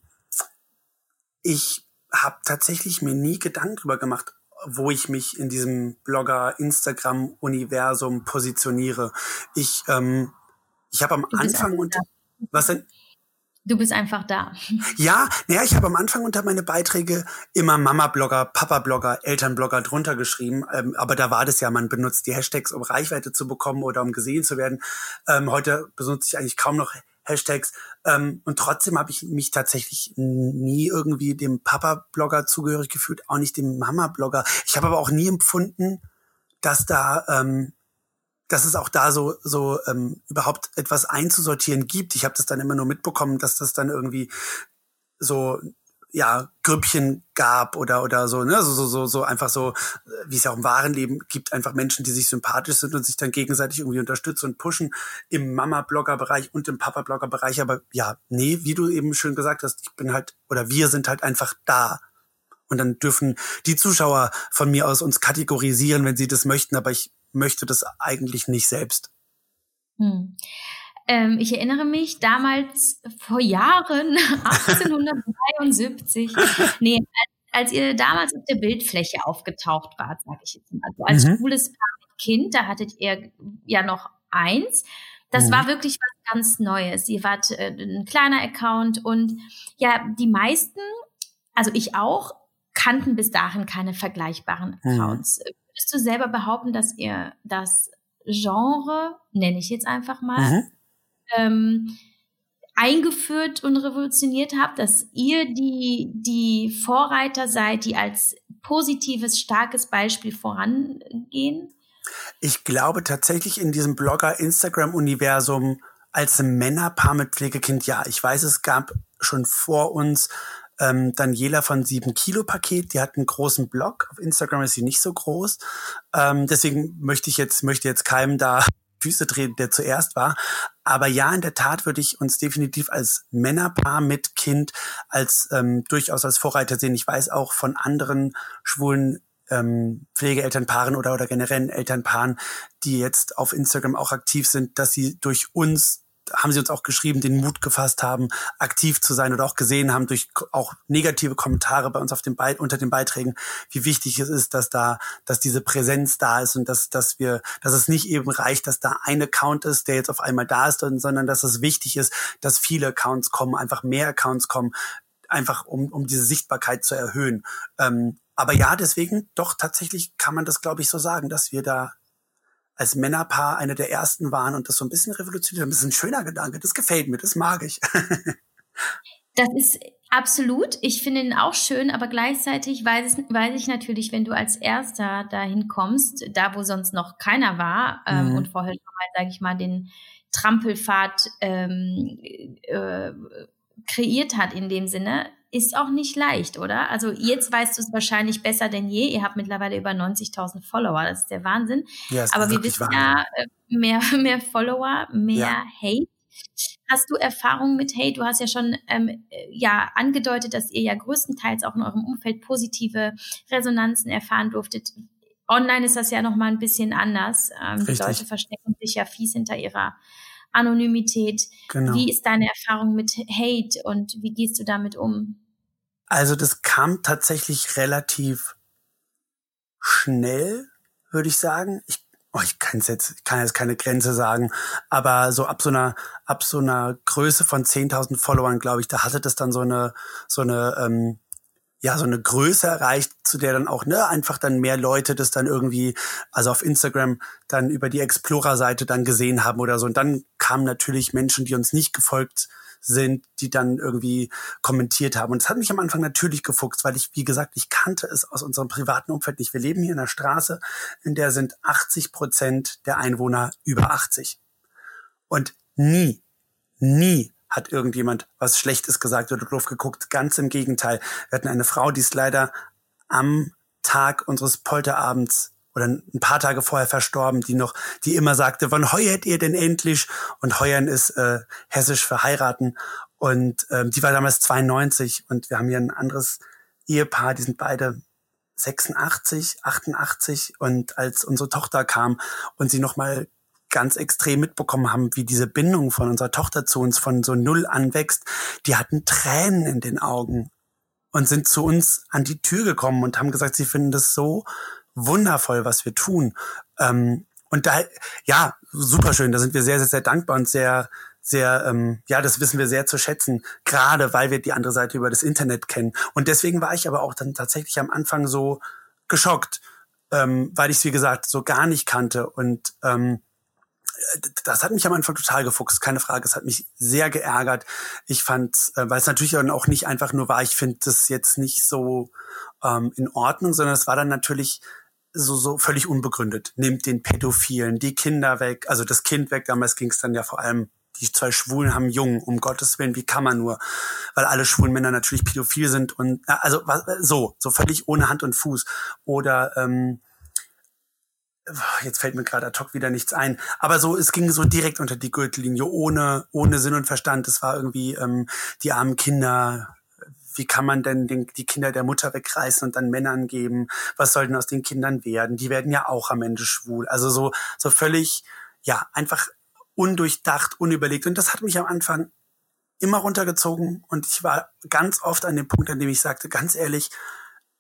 B: ich habe tatsächlich mir nie Gedanken drüber gemacht, wo ich mich in diesem Blogger-Instagram-Universum positioniere. Ich, ähm, ich habe am Anfang und was denn?
A: Du bist einfach da.
B: Ja, naja, ich habe am Anfang unter meine Beiträge immer Mama-Blogger, Papa-Blogger, Eltern-Blogger drunter geschrieben. Ähm, aber da war das ja, man benutzt die Hashtags, um Reichweite zu bekommen oder um gesehen zu werden. Ähm, heute benutze ich eigentlich kaum noch Hashtags. Ähm, und trotzdem habe ich mich tatsächlich nie irgendwie dem Papa-Blogger zugehörig gefühlt, auch nicht dem Mama-Blogger. Ich habe aber auch nie empfunden, dass da ähm, dass es auch da so so ähm, überhaupt etwas einzusortieren gibt. Ich habe das dann immer nur mitbekommen, dass das dann irgendwie so ja, Grüppchen gab oder oder so, ne, so so so so einfach so, wie es ja auch im wahren Leben gibt, einfach Menschen, die sich sympathisch sind und sich dann gegenseitig irgendwie unterstützen und pushen im Mama-Blogger-Bereich und im Papa-Blogger-Bereich. Aber ja, nee, wie du eben schön gesagt hast, ich bin halt oder wir sind halt einfach da. Und dann dürfen die Zuschauer von mir aus uns kategorisieren, wenn sie das möchten, aber ich möchte das eigentlich nicht selbst.
A: Hm. Ähm, ich erinnere mich damals vor Jahren, 1873, nee, als, als, ihr damals auf der Bildfläche aufgetaucht wart, sage ich jetzt mal, so als mhm. schwules Paar mit Kind, da hattet ihr ja noch eins. Das mhm. war wirklich was ganz Neues. Ihr wart äh, ein kleiner Account und ja, die meisten, also ich auch, kannten bis dahin keine vergleichbaren mhm. Accounts. Mhm. Würdest du selber behaupten, dass ihr das Genre, nenne ich jetzt einfach mal, mhm ähm, eingeführt und revolutioniert habt, dass ihr die, die Vorreiter seid, die als positives, starkes Beispiel vorangehen?
B: Ich glaube tatsächlich in diesem Blogger-Instagram-Universum als Männerpaar mit Pflegekind, ja. Ich weiß, es gab schon vor uns ähm, Daniela von 7 Kilo Paket, die hat einen großen Blog. Auf Instagram ist sie nicht so groß. Ähm, deswegen möchte ich jetzt, möchte jetzt keinem da Füße treten, der zuerst war. Aber ja, in der Tat würde ich uns definitiv als Männerpaar mit Kind als ähm, durchaus als Vorreiter sehen. Ich weiß auch von anderen schwulen ähm, Pflegeelternpaaren oder, oder generellen Elternpaaren, die jetzt auf Instagram auch aktiv sind, dass sie durch uns haben sie uns auch geschrieben, den Mut gefasst haben, aktiv zu sein oder auch gesehen haben durch auch negative Kommentare bei uns auf dem Be unter den Beiträgen, wie wichtig es ist, dass da, dass diese Präsenz da ist und dass, dass wir, dass es nicht eben reicht, dass da ein Account ist, der jetzt auf einmal da ist, sondern dass es wichtig ist, dass viele Accounts kommen, einfach mehr Accounts kommen, einfach um, um diese Sichtbarkeit zu erhöhen. Ähm, aber ja, deswegen doch tatsächlich kann man das, glaube ich, so sagen, dass wir da als Männerpaar eine der ersten waren und das so ein bisschen revolutioniert. Das ist ein schöner Gedanke. Das gefällt mir, das mag ich.
A: das ist absolut. Ich finde ihn auch schön, aber gleichzeitig weiß, weiß ich natürlich, wenn du als Erster dahin kommst, da wo sonst noch keiner war ähm, mhm. und vorher schon mal, sage ich mal, den Trampelpfad ähm, äh, kreiert hat in dem Sinne, ist auch nicht leicht, oder? Also jetzt weißt du es wahrscheinlich besser denn je. Ihr habt mittlerweile über 90.000 Follower. Das ist der Wahnsinn. Ja, Aber wir wissen ja, äh, mehr, mehr Follower, mehr ja. Hate. Hast du Erfahrungen mit Hate? Du hast ja schon ähm, ja angedeutet, dass ihr ja größtenteils auch in eurem Umfeld positive Resonanzen erfahren durftet. Online ist das ja noch mal ein bisschen anders. Ähm, die Leute verstecken sich ja fies hinter ihrer Anonymität. Genau. Wie ist deine Erfahrung mit Hate und wie gehst du damit um?
B: Also das kam tatsächlich relativ schnell, würde ich sagen. Ich, oh, ich kann jetzt, ich kann jetzt keine Grenze sagen, aber so ab so einer, ab so einer Größe von 10.000 Followern, glaube ich, da hatte das dann so eine, so eine, ähm, ja, so eine Größe erreicht, zu der dann auch, ne, einfach dann mehr Leute das dann irgendwie, also auf Instagram dann über die Explorer-Seite dann gesehen haben oder so. Und dann kamen natürlich Menschen, die uns nicht gefolgt sind, die dann irgendwie kommentiert haben. Und es hat mich am Anfang natürlich gefuchst, weil ich, wie gesagt, ich kannte es aus unserem privaten Umfeld nicht. Wir leben hier in einer Straße, in der sind 80 Prozent der Einwohner über 80. Und nie, nie hat irgendjemand was Schlechtes gesagt oder doof geguckt. Ganz im Gegenteil. Wir hatten eine Frau, die ist leider am Tag unseres Polterabends oder ein paar Tage vorher verstorben, die noch, die immer sagte, wann heuert ihr denn endlich? Und heuern ist äh, hessisch für heiraten. Und ähm, die war damals 92 und wir haben hier ein anderes Ehepaar, die sind beide 86, 88 und als unsere Tochter kam und sie nochmal ganz extrem mitbekommen haben, wie diese Bindung von unserer Tochter zu uns von so null anwächst, die hatten Tränen in den Augen und sind zu uns an die Tür gekommen und haben gesagt, sie finden das so wundervoll, was wir tun. Ähm, und da, ja, super schön. Da sind wir sehr, sehr, sehr dankbar und sehr, sehr, ähm, ja, das wissen wir sehr zu schätzen, gerade weil wir die andere Seite über das Internet kennen. Und deswegen war ich aber auch dann tatsächlich am Anfang so geschockt, ähm, weil ich es, wie gesagt, so gar nicht kannte. Und ähm, das hat mich am Anfang total gefuchst, keine Frage. Es hat mich sehr geärgert. Ich fand, äh, weil es natürlich dann auch nicht einfach nur war, ich finde das jetzt nicht so ähm, in Ordnung, sondern es war dann natürlich so, so völlig unbegründet. Nimmt den Pädophilen die Kinder weg, also das Kind weg. Damals ging es dann ja vor allem, die zwei Schwulen haben Jungen, um Gottes Willen, wie kann man nur? Weil alle schwulen Männer natürlich pädophil sind und also so, so völlig ohne Hand und Fuß. Oder ähm, jetzt fällt mir gerade ad hoc wieder nichts ein, aber so, es ging so direkt unter die Gürtellinie, ohne, ohne Sinn und Verstand. Es war irgendwie ähm, die armen Kinder, wie kann man denn den, die Kinder der Mutter wegreißen und dann Männern geben? Was soll denn aus den Kindern werden? Die werden ja auch am Ende schwul. Also so, so völlig, ja, einfach undurchdacht, unüberlegt. Und das hat mich am Anfang immer runtergezogen und ich war ganz oft an dem Punkt, an dem ich sagte, ganz ehrlich,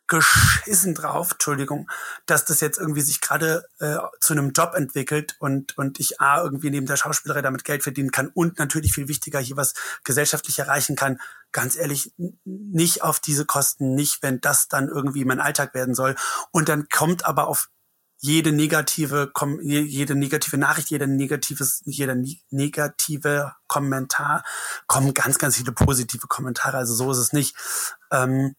B: geschissen drauf, Entschuldigung, dass das jetzt irgendwie sich gerade äh, zu einem Job entwickelt und, und ich A, irgendwie neben der Schauspielerei damit Geld verdienen kann und natürlich viel wichtiger hier was gesellschaftlich erreichen kann. Ganz ehrlich, nicht auf diese Kosten, nicht, wenn das dann irgendwie mein Alltag werden soll. Und dann kommt aber auf jede negative, jede negative Nachricht, jeder negatives, jeder negative Kommentar kommen ganz, ganz viele positive Kommentare. Also so ist es nicht. Ähm,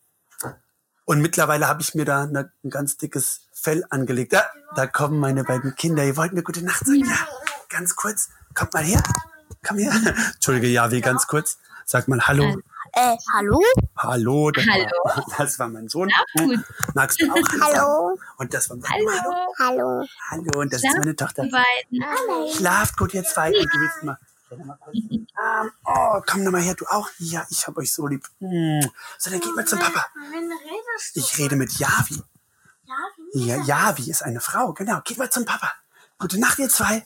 B: und mittlerweile habe ich mir da eine, ein ganz dickes Fell angelegt. Ja, da kommen meine beiden Kinder. Ihr wollt mir gute Nacht sagen? Ja, ganz kurz. Kommt mal her. Komm her. Entschuldige, Javi, ganz kurz. Sag mal Hallo.
C: Äh, hallo?
B: Hallo. Das,
A: hallo.
B: War, das war mein Sohn.
A: gut.
B: Magst du auch
C: Hallo.
B: Und das war mein
A: Hallo.
C: Hallo. Hallo.
B: Hallo. Und das Schlaf ist meine Tochter.
C: Hallo.
B: Schlaft gut, ihr zwei. Und du willst mal oh, komm noch mal her, du auch. Ja, ich hab euch so lieb. Hm. So, dann geht mal zum Papa. Ich rede mit Javi. Javi? Ja, Javi ist eine Frau, genau. Geht mal zum Papa. Gute Nacht, ihr zwei.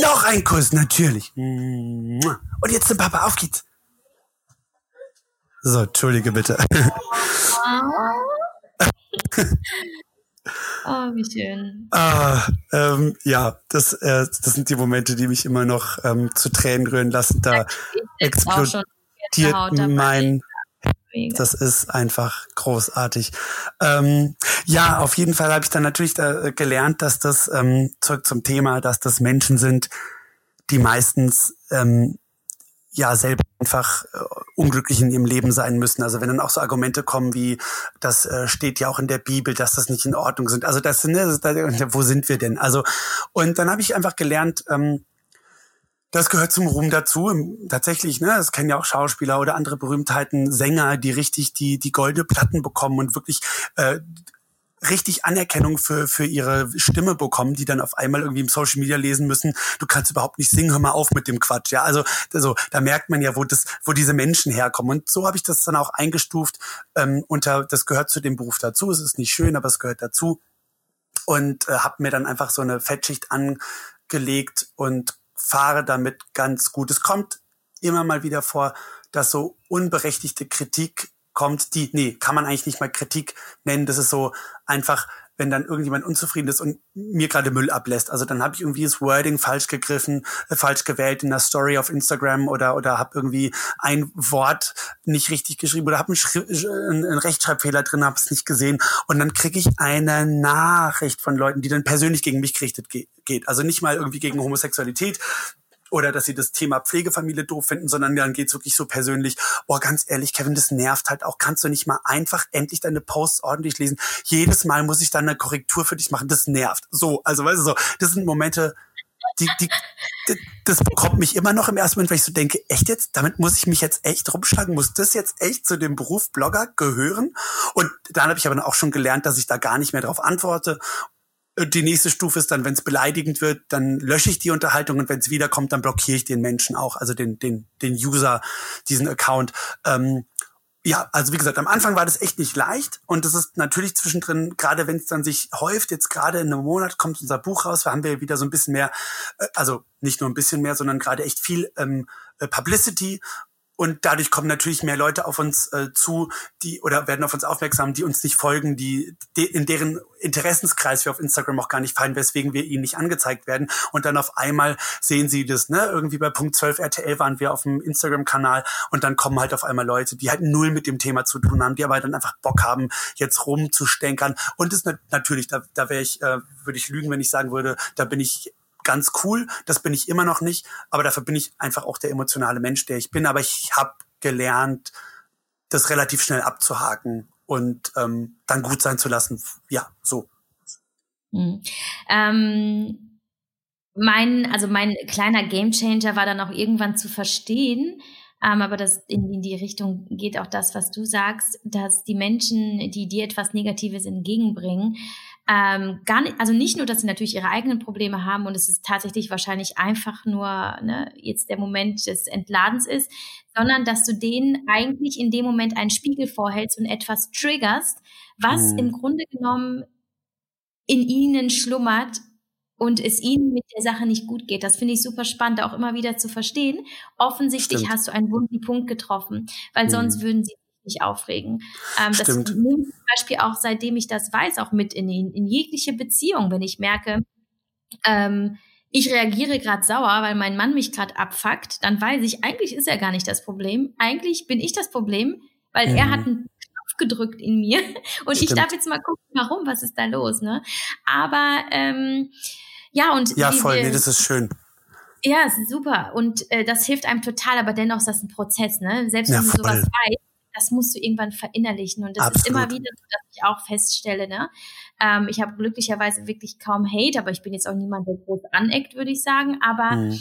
B: Noch ein Kuss, natürlich. Und jetzt zum Papa, auf geht's. So, entschuldige bitte.
A: Oh, wie schön.
B: Ah, ähm, ja, das, äh, das sind die Momente, die mich immer noch ähm, zu Tränen rühren lassen. Da explodiert mein das ist einfach großartig. Ähm, ja, auf jeden Fall habe ich dann natürlich da gelernt, dass das ähm, zurück zum Thema, dass das Menschen sind, die meistens ähm, ja selber einfach äh, unglücklich in ihrem Leben sein müssen. Also wenn dann auch so Argumente kommen wie, das äh, steht ja auch in der Bibel, dass das nicht in Ordnung sind. Also das, ne, das wo sind wir denn? Also und dann habe ich einfach gelernt, ähm, das gehört zum Ruhm dazu. Tatsächlich, ne, das kennen ja auch Schauspieler oder andere Berühmtheiten, Sänger, die richtig die die goldene Platten bekommen und wirklich äh, richtig Anerkennung für, für ihre Stimme bekommen, die dann auf einmal irgendwie im Social Media lesen müssen, du kannst überhaupt nicht singen, hör mal auf mit dem Quatsch. Ja, also, also da merkt man ja, wo das, wo diese Menschen herkommen. Und so habe ich das dann auch eingestuft ähm, unter, das gehört zu dem Beruf dazu. Es ist nicht schön, aber es gehört dazu. Und äh, habe mir dann einfach so eine Fettschicht an gelegt und fahre damit ganz gut. Es kommt immer mal wieder vor, dass so unberechtigte Kritik kommt, die, nee, kann man eigentlich nicht mal Kritik nennen. Das ist so einfach, wenn dann irgendjemand unzufrieden ist und mir gerade Müll ablässt. Also dann habe ich irgendwie das Wording falsch gegriffen, äh, falsch gewählt in der Story auf Instagram oder oder habe irgendwie ein Wort nicht richtig geschrieben oder habe einen, einen Rechtschreibfehler drin, habe es nicht gesehen und dann kriege ich eine Nachricht von Leuten, die dann persönlich gegen mich gerichtet ge geht. Also nicht mal irgendwie gegen Homosexualität, oder dass sie das Thema Pflegefamilie doof finden, sondern dann geht's wirklich so persönlich, oh, ganz ehrlich, Kevin, das nervt halt auch. Kannst du nicht mal einfach endlich deine Posts ordentlich lesen? Jedes Mal muss ich dann eine Korrektur für dich machen. Das nervt. So, also weißt du so, das sind Momente, die, die, das bekommt mich immer noch im ersten Moment, weil ich so denke, echt jetzt, damit muss ich mich jetzt echt rumschlagen, muss das jetzt echt zu dem Beruf Blogger gehören? Und dann habe ich aber auch schon gelernt, dass ich da gar nicht mehr drauf antworte die nächste Stufe ist dann, wenn es beleidigend wird, dann lösche ich die Unterhaltung und wenn es wiederkommt, dann blockiere ich den Menschen auch, also den, den, den User, diesen Account. Ähm, ja, also wie gesagt, am Anfang war das echt nicht leicht und das ist natürlich zwischendrin, gerade wenn es dann sich häuft, jetzt gerade in einem Monat kommt unser Buch raus, da haben wir wieder so ein bisschen mehr, äh, also nicht nur ein bisschen mehr, sondern gerade echt viel ähm, äh, Publicity und dadurch kommen natürlich mehr Leute auf uns äh, zu, die oder werden auf uns aufmerksam, die uns nicht folgen, die, die in deren Interessenskreis wir auf Instagram auch gar nicht fallen, weswegen wir ihnen nicht angezeigt werden. Und dann auf einmal sehen sie das, ne? Irgendwie bei Punkt 12 RTL waren wir auf dem Instagram-Kanal und dann kommen halt auf einmal Leute, die halt null mit dem Thema zu tun haben, die aber dann einfach Bock haben, jetzt rumzustänkern. Und das natürlich, da, da wäre ich, äh, würde ich lügen, wenn ich sagen würde, da bin ich ganz cool. Das bin ich immer noch nicht, aber dafür bin ich einfach auch der emotionale Mensch, der ich bin. Aber ich habe gelernt, das relativ schnell abzuhaken und ähm, dann gut sein zu lassen. Ja, so.
A: Mhm. Ähm, mein, also mein kleiner Gamechanger war dann auch irgendwann zu verstehen, ähm, aber das in, in die Richtung geht auch das, was du sagst, dass die Menschen, die dir etwas Negatives entgegenbringen, ähm, gar nicht, also nicht nur, dass sie natürlich ihre eigenen Probleme haben und es ist tatsächlich wahrscheinlich einfach nur ne, jetzt der Moment des Entladens ist, sondern dass du denen eigentlich in dem Moment einen Spiegel vorhältst und etwas triggerst, was mhm. im Grunde genommen in ihnen schlummert und es ihnen mit der Sache nicht gut geht. Das finde ich super spannend, auch immer wieder zu verstehen. Offensichtlich Stimmt. hast du einen wunden Punkt getroffen, weil mhm. sonst würden sie nicht aufregen. Ähm, das nehme zum Beispiel auch, seitdem ich das weiß, auch mit in, in jegliche Beziehung, wenn ich merke, ähm, ich reagiere gerade sauer, weil mein Mann mich gerade abfuckt, dann weiß ich, eigentlich ist er gar nicht das Problem. Eigentlich bin ich das Problem, weil mhm. er hat einen Knopf gedrückt in mir und Stimmt. ich darf jetzt mal gucken, warum, was ist da los, ne? Aber ähm, ja und
B: ja voll, nee, das ist schön.
A: Ja, super und äh, das hilft einem total, aber dennoch ist das ein Prozess, ne? Selbst wenn ja, du sowas weißt, das musst du irgendwann verinnerlichen. Und das Absolut. ist immer wieder so, dass ich auch feststelle, ne? Ähm, ich habe glücklicherweise wirklich kaum Hate, aber ich bin jetzt auch niemand, der groß aneckt, würde ich sagen. Aber mhm.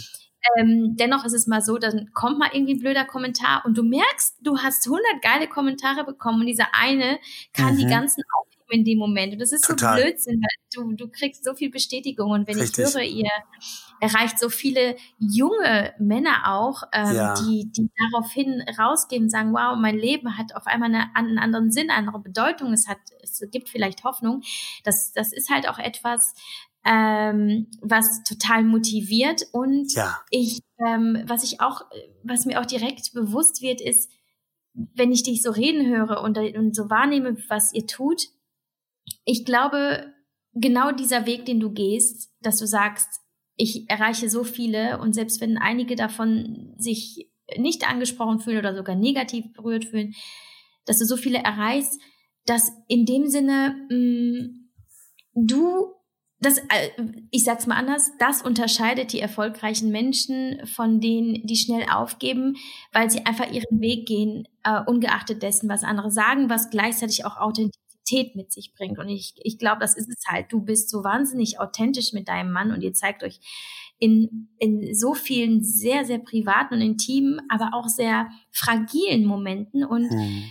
A: ähm, dennoch ist es mal so, dann kommt mal irgendwie ein blöder Kommentar und du merkst, du hast 100 geile Kommentare bekommen und dieser eine kann mhm. die ganzen aufheben in dem Moment. Und das ist Total. so Blödsinn, weil du, du kriegst so viel Bestätigung. Und wenn Richtig. ich höre, ihr erreicht so viele junge Männer auch, ähm, ja. die, die daraufhin rausgehen und sagen, wow, mein Leben hat auf einmal eine, einen anderen Sinn, eine andere Bedeutung, es hat, es gibt vielleicht Hoffnung. Das, das ist halt auch etwas, ähm, was total motiviert und ja. ich, ähm, was ich auch, was mir auch direkt bewusst wird, ist, wenn ich dich so reden höre und, und so wahrnehme, was ihr tut, ich glaube, genau dieser Weg, den du gehst, dass du sagst, ich erreiche so viele und selbst wenn einige davon sich nicht angesprochen fühlen oder sogar negativ berührt fühlen, dass du so viele erreichst, dass in dem Sinne mh, mm, du das, äh, ich sag's mal anders, das unterscheidet die erfolgreichen Menschen von denen, die schnell aufgeben, weil sie einfach ihren Weg gehen, uh, ungeachtet dessen, was andere sagen, was gleichzeitig auch authentisch Authentizität mit sich bringt. Und ich, ich glaube, das ist es halt. Du bist so wahnsinnig authentisch mit deinem Mann und ihr zeigt euch in, in so vielen sehr, sehr privaten und intimen, aber auch sehr fragilen Momenten. Und mhm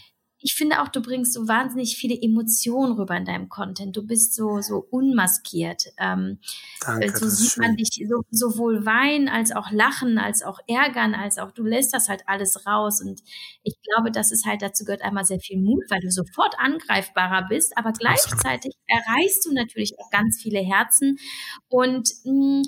A: ich finde auch, du bringst so wahnsinnig viele Emotionen rüber in deinem Content. Du bist so, so unmaskiert. Ähm, Danke, so sieht man dich so, sowohl weinen als auch lachen, als auch ärgern, als auch du lässt das halt alles raus. Und ich glaube, dass es halt dazu gehört einmal sehr viel Mut, weil du sofort angreifbarer bist, aber gleichzeitig erreichst du natürlich auch ganz viele Herzen und mh, hm,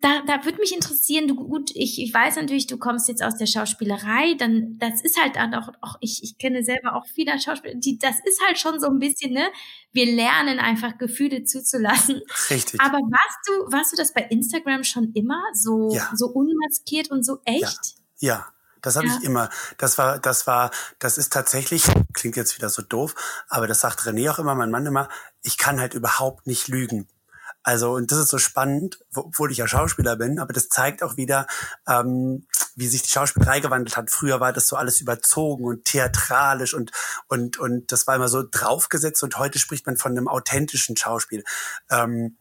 A: da, da würde mich interessieren, du gut, ich, ich weiß natürlich, du kommst jetzt aus der Schauspielerei, dann das ist halt dann auch, auch ich, ich kenne selber auch viele Schauspieler, die, das ist halt schon so ein bisschen, ne? Wir lernen einfach Gefühle zuzulassen.
B: Richtig.
A: Aber warst du, warst du das bei Instagram schon immer so,
B: Ja.
A: so unmaskiert und so echt?
B: Ja, das habe
A: Ja.
B: ich immer. Das war, das war, das ist tatsächlich, klingt jetzt wieder so doof, aber das sagt René auch immer, mein Mann immer, ich kann halt überhaupt nicht lügen. Also, und das ist so spannend, wo- obwohl ich ja Schauspieler bin, aber das zeigt auch wieder, ähm, wie sich die Schauspielerei gewandelt hat. Früher war das so alles überzogen und theatralisch und, und, und das war immer so draufgesetzt und heute spricht man von einem authentischen Schauspiel. Ähm,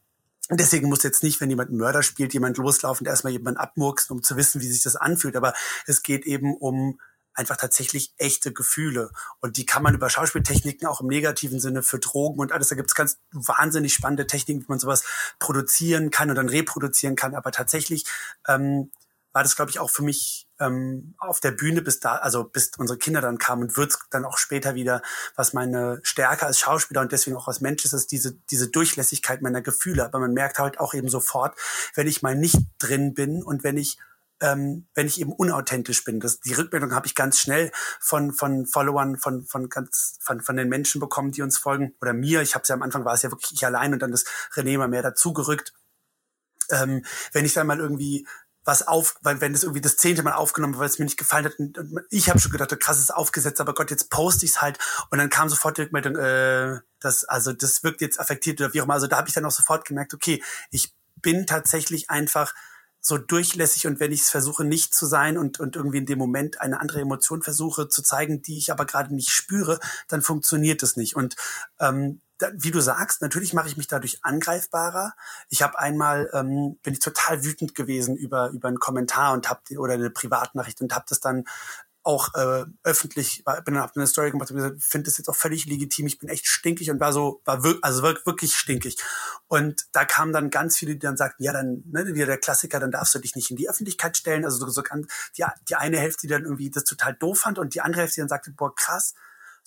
B: deswegen muss jetzt nicht, wenn jemand einen Mörder spielt, jemand loslaufen, und erstmal jemanden abmurksen, um zu wissen, wie sich das anfühlt. Aber es geht eben um einfach tatsächlich echte Gefühle. Und die kann man über Schauspieltechniken auch im negativen Sinne für Drogen und alles. Da gibt es ganz wahnsinnig spannende Techniken, wie man sowas produzieren kann und dann reproduzieren kann. Aber tatsächlich ähm, war das, glaube ich, auch für mich ähm, auf der Bühne bis da, also bis unsere Kinder dann kamen und wird's dann auch später wieder, was meine Stärke als Schauspieler und deswegen auch als Mensch ist, ist diese, diese Durchlässigkeit meiner Gefühle. Aber man merkt halt auch eben sofort, wenn ich mal nicht drin bin und wenn ich ähm, wenn ich eben unauthentisch bin. Das, die Rückmeldung habe ich ganz schnell von, von Followern, von, von, ganz, von, von den Menschen bekommen, die uns folgen. Oder mir. Ich habe es ja am Anfang war es ja wirklich ich allein und dann ist René immer mehr dazugerückt. Ähm, wenn ich dann mal irgendwie was auf, weil wenn das irgendwie das zehnte Mal aufgenommen wird, weil es mir nicht gefallen hat, und, und ich habe schon gedacht, oh, krass, ist aufgesetzt, aber Gott, jetzt poste ich's halt und dann kam sofort die Rückmeldung, äh, das, also das wirkt jetzt affektiert oder wie auch immer. Also da habe ich dann auch sofort gemerkt, okay, ich bin tatsächlich einfach so durchlässig und wenn ich es versuche nicht zu sein und, und irgendwie in dem Moment eine andere Emotion versuche zu zeigen, die ich aber gerade nicht spüre, dann funktioniert es nicht. Und ähm, da, wie du sagst, natürlich mache ich mich dadurch angreifbarer. Ich habe einmal ähm, bin ich total wütend gewesen über über einen Kommentar und habe oder eine Privatnachricht und habe das dann auch äh, öffentlich, war- bin dann hab eine Story gemacht und gesagt, finde das jetzt auch völlig legitim. Ich bin echt stinkig und war so, war wir, also wir- wirklich stinkig. Und da kamen dann ganz viele, die dann sagten, ja, dann, ne, wieder der Klassiker, dann darfst du dich nicht in die Öffentlichkeit stellen. Also so, so kann, die, die eine Hälfte, die dann irgendwie das total doof fand und die andere Hälfte, die dann sagte, boah, krass,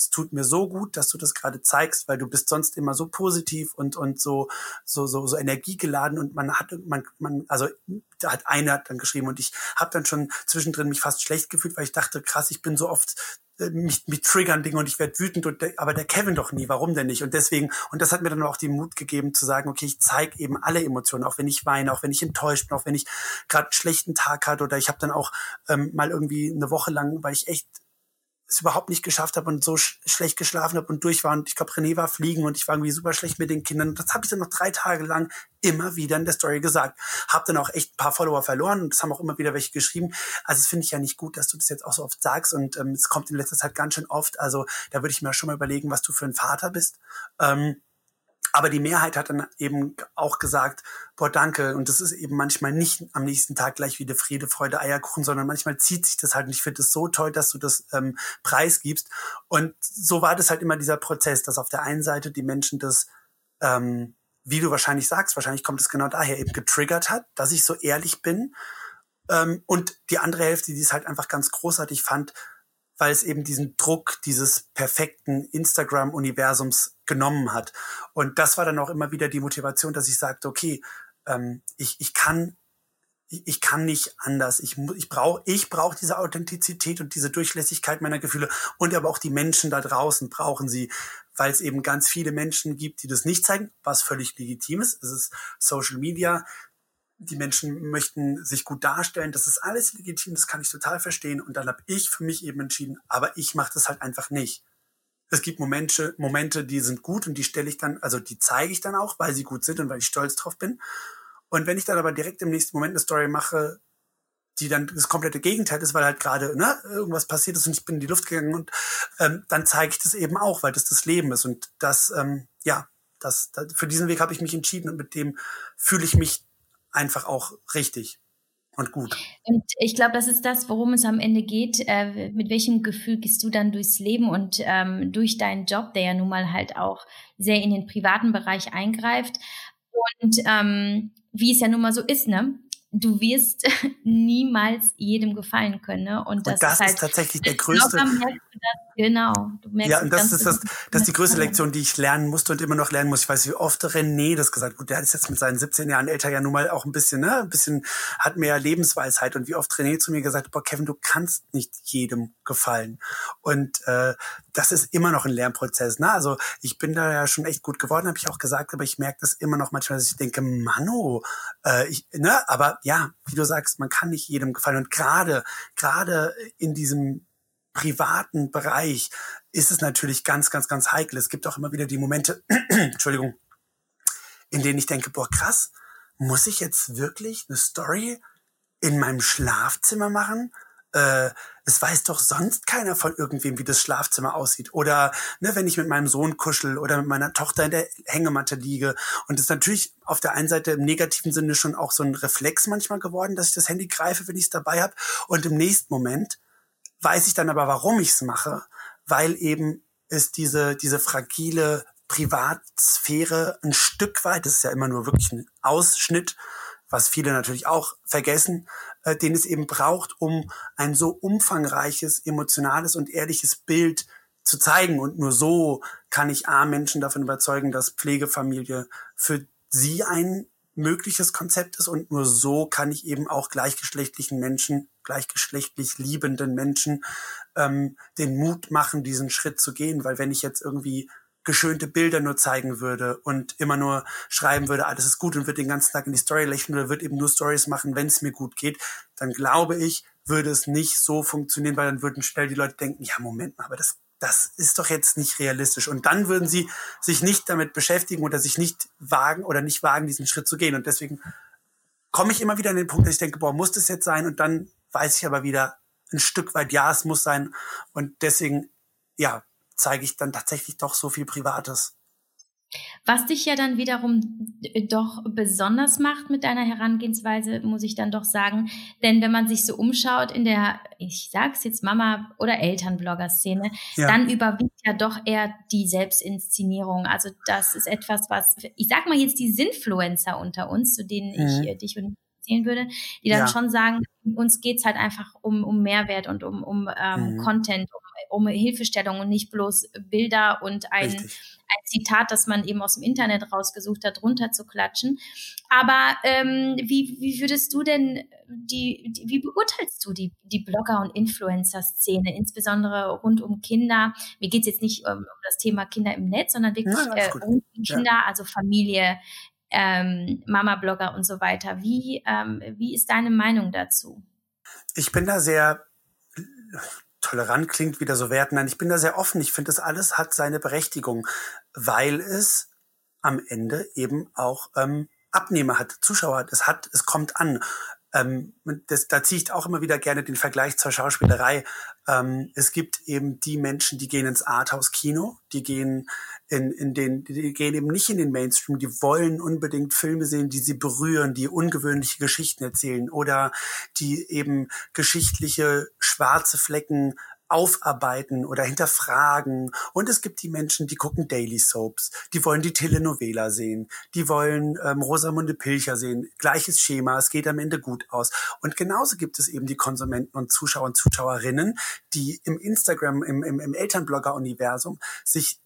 B: es tut mir so gut, dass du das gerade zeigst, weil du bist sonst immer so positiv und und so so so so energiegeladen und man hat man man also da hat einer dann geschrieben und ich habe dann schon zwischendrin mich fast schlecht gefühlt, weil ich dachte, krass, ich bin so oft äh, mich, mich triggern Dinge und ich werde wütend und der, aber der Kevin doch nie, warum denn nicht? Und deswegen und das hat mir dann auch den Mut gegeben zu sagen, okay, ich zeige eben alle Emotionen, auch wenn ich weine, auch wenn ich enttäuscht bin, auch wenn ich gerade einen schlechten Tag hatte oder ich habe dann auch ähm, mal irgendwie eine Woche lang, weil ich echt es überhaupt nicht geschafft habe und so sch schlecht geschlafen habe und durch war und ich glaube René war fliegen und ich war irgendwie super schlecht mit den Kindern das habe ich dann noch drei Tage lang immer wieder in der Story gesagt. Habe dann auch echt ein paar Follower verloren und das haben auch immer wieder welche geschrieben. Also das finde ich ja nicht gut, dass du das jetzt auch so oft sagst und ähm, es kommt in letzter Zeit ganz schön oft. Also da würde ich mir schon mal überlegen, was du für ein Vater bist. Ähm, aber die Mehrheit hat dann eben auch gesagt, boah, danke. Und das ist eben manchmal nicht am nächsten Tag gleich wieder Friede, Freude, Eierkuchen, sondern manchmal zieht sich das halt. Und ich finde es so toll, dass du das ähm, preisgibst. Und so war das halt immer dieser Prozess, dass auf der einen Seite die Menschen das, ähm, wie du wahrscheinlich sagst, wahrscheinlich kommt es genau daher, eben getriggert hat, dass ich so ehrlich bin. Ähm, und die andere Hälfte, die es halt einfach ganz großartig fand, weil es eben diesen Druck dieses perfekten Instagram-Universums genommen hat. Und das war dann auch immer wieder die Motivation, dass ich sagte, okay, ähm, ich, ich kann ich kann nicht anders. Ich, ich brauche ich brauch diese Authentizität und diese Durchlässigkeit meiner Gefühle. Und aber auch die Menschen da draußen brauchen sie, weil es eben ganz viele Menschen gibt, die das nicht zeigen, was völlig legitim ist. Es ist Social Media. Die Menschen möchten sich gut darstellen. Das ist alles legitim, das kann ich total verstehen. Und dann habe ich für mich eben entschieden, aber ich mache das halt einfach nicht. Es gibt Momente, Momente, die sind gut und die stelle ich dann, also die zeige ich dann auch, weil sie gut sind und weil ich stolz drauf bin. Und wenn ich dann aber direkt im nächsten Moment eine Story mache, die dann das komplette Gegenteil ist, weil halt gerade ne, irgendwas passiert ist und ich bin in die Luft gegangen und ähm, dann zeige ich das eben auch, weil das das Leben ist und das ähm, ja, das, das für diesen Weg habe ich mich entschieden und mit dem fühle ich mich einfach auch richtig und gut.
A: Und ich glaube, das ist das, worum es am Ende geht. Äh, mit welchem Gefühl gehst du dann durchs Leben und ähm, durch deinen Job, der ja nun mal halt auch sehr in den privaten Bereich eingreift. Und ähm, wie es ja nun mal so ist, ne? Du wirst niemals jedem gefallen können, ne? Und das,
B: und das
A: ist halt
B: ist tatsächlich der größte.
A: Locker merkst du das, Genau.
B: Du merkst ja, und das ist das, das ist die größte Lektion, die ich lernen musste und immer noch lernen muss. Ich weiß, wie oft René das gesagt Gut, der ist jetzt mit seinen 17 Jahren älter ja nun mal auch ein bisschen, ne, ein bisschen, hat mehr Lebensweisheit. Und wie oft René zu mir gesagt hat, boah, Kevin, du kannst nicht jedem gefallen. Und äh, das ist immer noch ein Lernprozess. Ne? Also ich bin da ja schon echt gut geworden, habe ich auch gesagt, aber ich merke das immer noch manchmal, dass ich denke, Mano, äh, ich, ne, aber ja, wie du sagst, man kann nicht jedem gefallen. Und gerade, gerade in diesem privaten Bereich ist es natürlich ganz, ganz, ganz heikel. Es gibt auch immer wieder die Momente, Entschuldigung, in denen ich denke, boah, krass, muss ich jetzt wirklich eine Story in meinem Schlafzimmer machen? Äh, es weiß doch sonst keiner von irgendwem, wie das Schlafzimmer aussieht. Oder ne, wenn ich mit meinem Sohn kuschel oder mit meiner Tochter in der Hängematte liege. Und es ist natürlich auf der einen Seite im negativen Sinne schon auch so ein Reflex manchmal geworden, dass ich das Handy greife, wenn ich es dabei habe. Und im nächsten Moment weiß ich dann aber, warum ich es mache, weil eben ist diese, diese fragile Privatsphäre ein Stück weit, das ist ja immer nur wirklich ein Ausschnitt, was viele natürlich auch vergessen, äh, den es eben braucht, um ein so umfangreiches, emotionales und ehrliches Bild zu zeigen. Und nur so kann ich A, Menschen davon überzeugen, dass Pflegefamilie für sie ein mögliches Konzept ist und nur so kann ich eben auch gleichgeschlechtlichen Menschen, gleichgeschlechtlich liebenden Menschen ähm, den Mut machen, diesen Schritt zu gehen. Weil wenn ich jetzt irgendwie geschönte Bilder nur zeigen würde und immer nur schreiben würde, alles ist gut und würde den ganzen Tag in die Story lächeln oder würde eben nur Stories machen, wenn es mir gut geht, dann glaube ich, würde es nicht so funktionieren, weil dann würden schnell die Leute denken, ja, Moment mal, aber das das ist doch jetzt nicht realistisch. Und dann würden sie sich nicht damit beschäftigen oder sich nicht wagen oder nicht wagen, diesen Schritt zu gehen. Und deswegen komme ich immer wieder an den Punkt, dass ich denke, boah, muss das jetzt sein? Und dann weiß ich aber wieder ein Stück weit, ja, es muss sein. Und deswegen, ja, zeige ich dann tatsächlich doch so viel Privates.
A: Was dich ja dann wiederum doch besonders macht mit deiner Herangehensweise, muss ich dann doch sagen. Denn wenn man sich so umschaut in der, ich sag's jetzt Mama- oder Elternblogger-Szene, ja. dann überwiegt ja doch eher die Selbstinszenierung. Also das ist etwas, was, ich sag mal jetzt die Sinfluencer unter uns, zu denen mhm. ich äh, dich und erzählen würde, die dann ja. schon sagen, uns geht's halt einfach um, um Mehrwert und um, um ähm, mhm. Content, um, um Hilfestellung und nicht bloß Bilder und ein Richtig ein Zitat, das man eben aus dem Internet rausgesucht hat, runter zu klatschen. Aber ähm, wie, wie würdest du denn die, die, wie beurteilst du die, die Blogger- und Influencer-Szene, insbesondere rund um Kinder? Mir geht es jetzt nicht um, um, das Thema Kinder im Netz, sondern wirklich Nein, äh, rund um Kinder, ja. also Familie, ähm, Mama-Blogger und so weiter. Wie, ähm, wie ist deine Meinung dazu?
B: Ich bin da sehr tolerant klingt wieder so werten. Nein, ich bin da sehr offen. Ich finde, das alles hat seine Berechtigung, weil es am Ende eben auch ähm, Abnehmer hat, Zuschauer hat. Es hat, es kommt an. Ähm, das, da ziehe ich auch immer wieder gerne den Vergleich zur Schauspielerei. Ähm, es gibt eben die Menschen, die gehen ins Arthouse-Kino, die gehen in, in den, die gehen eben nicht in den Mainstream, die wollen unbedingt Filme sehen, die sie berühren, die ungewöhnliche Geschichten erzählen oder die eben geschichtliche schwarze Flecken aufarbeiten oder hinterfragen. Und es gibt die Menschen, die gucken Daily Soaps, die wollen die Telenovela sehen, die wollen ähm, Rosamunde Pilcher sehen. Gleiches Schema, es geht am Ende gut aus. Und genauso gibt es eben die Konsumenten und Zuschauer und Zuschauerinnen, die im Instagram, im, im, im Elternblogger-Universum sich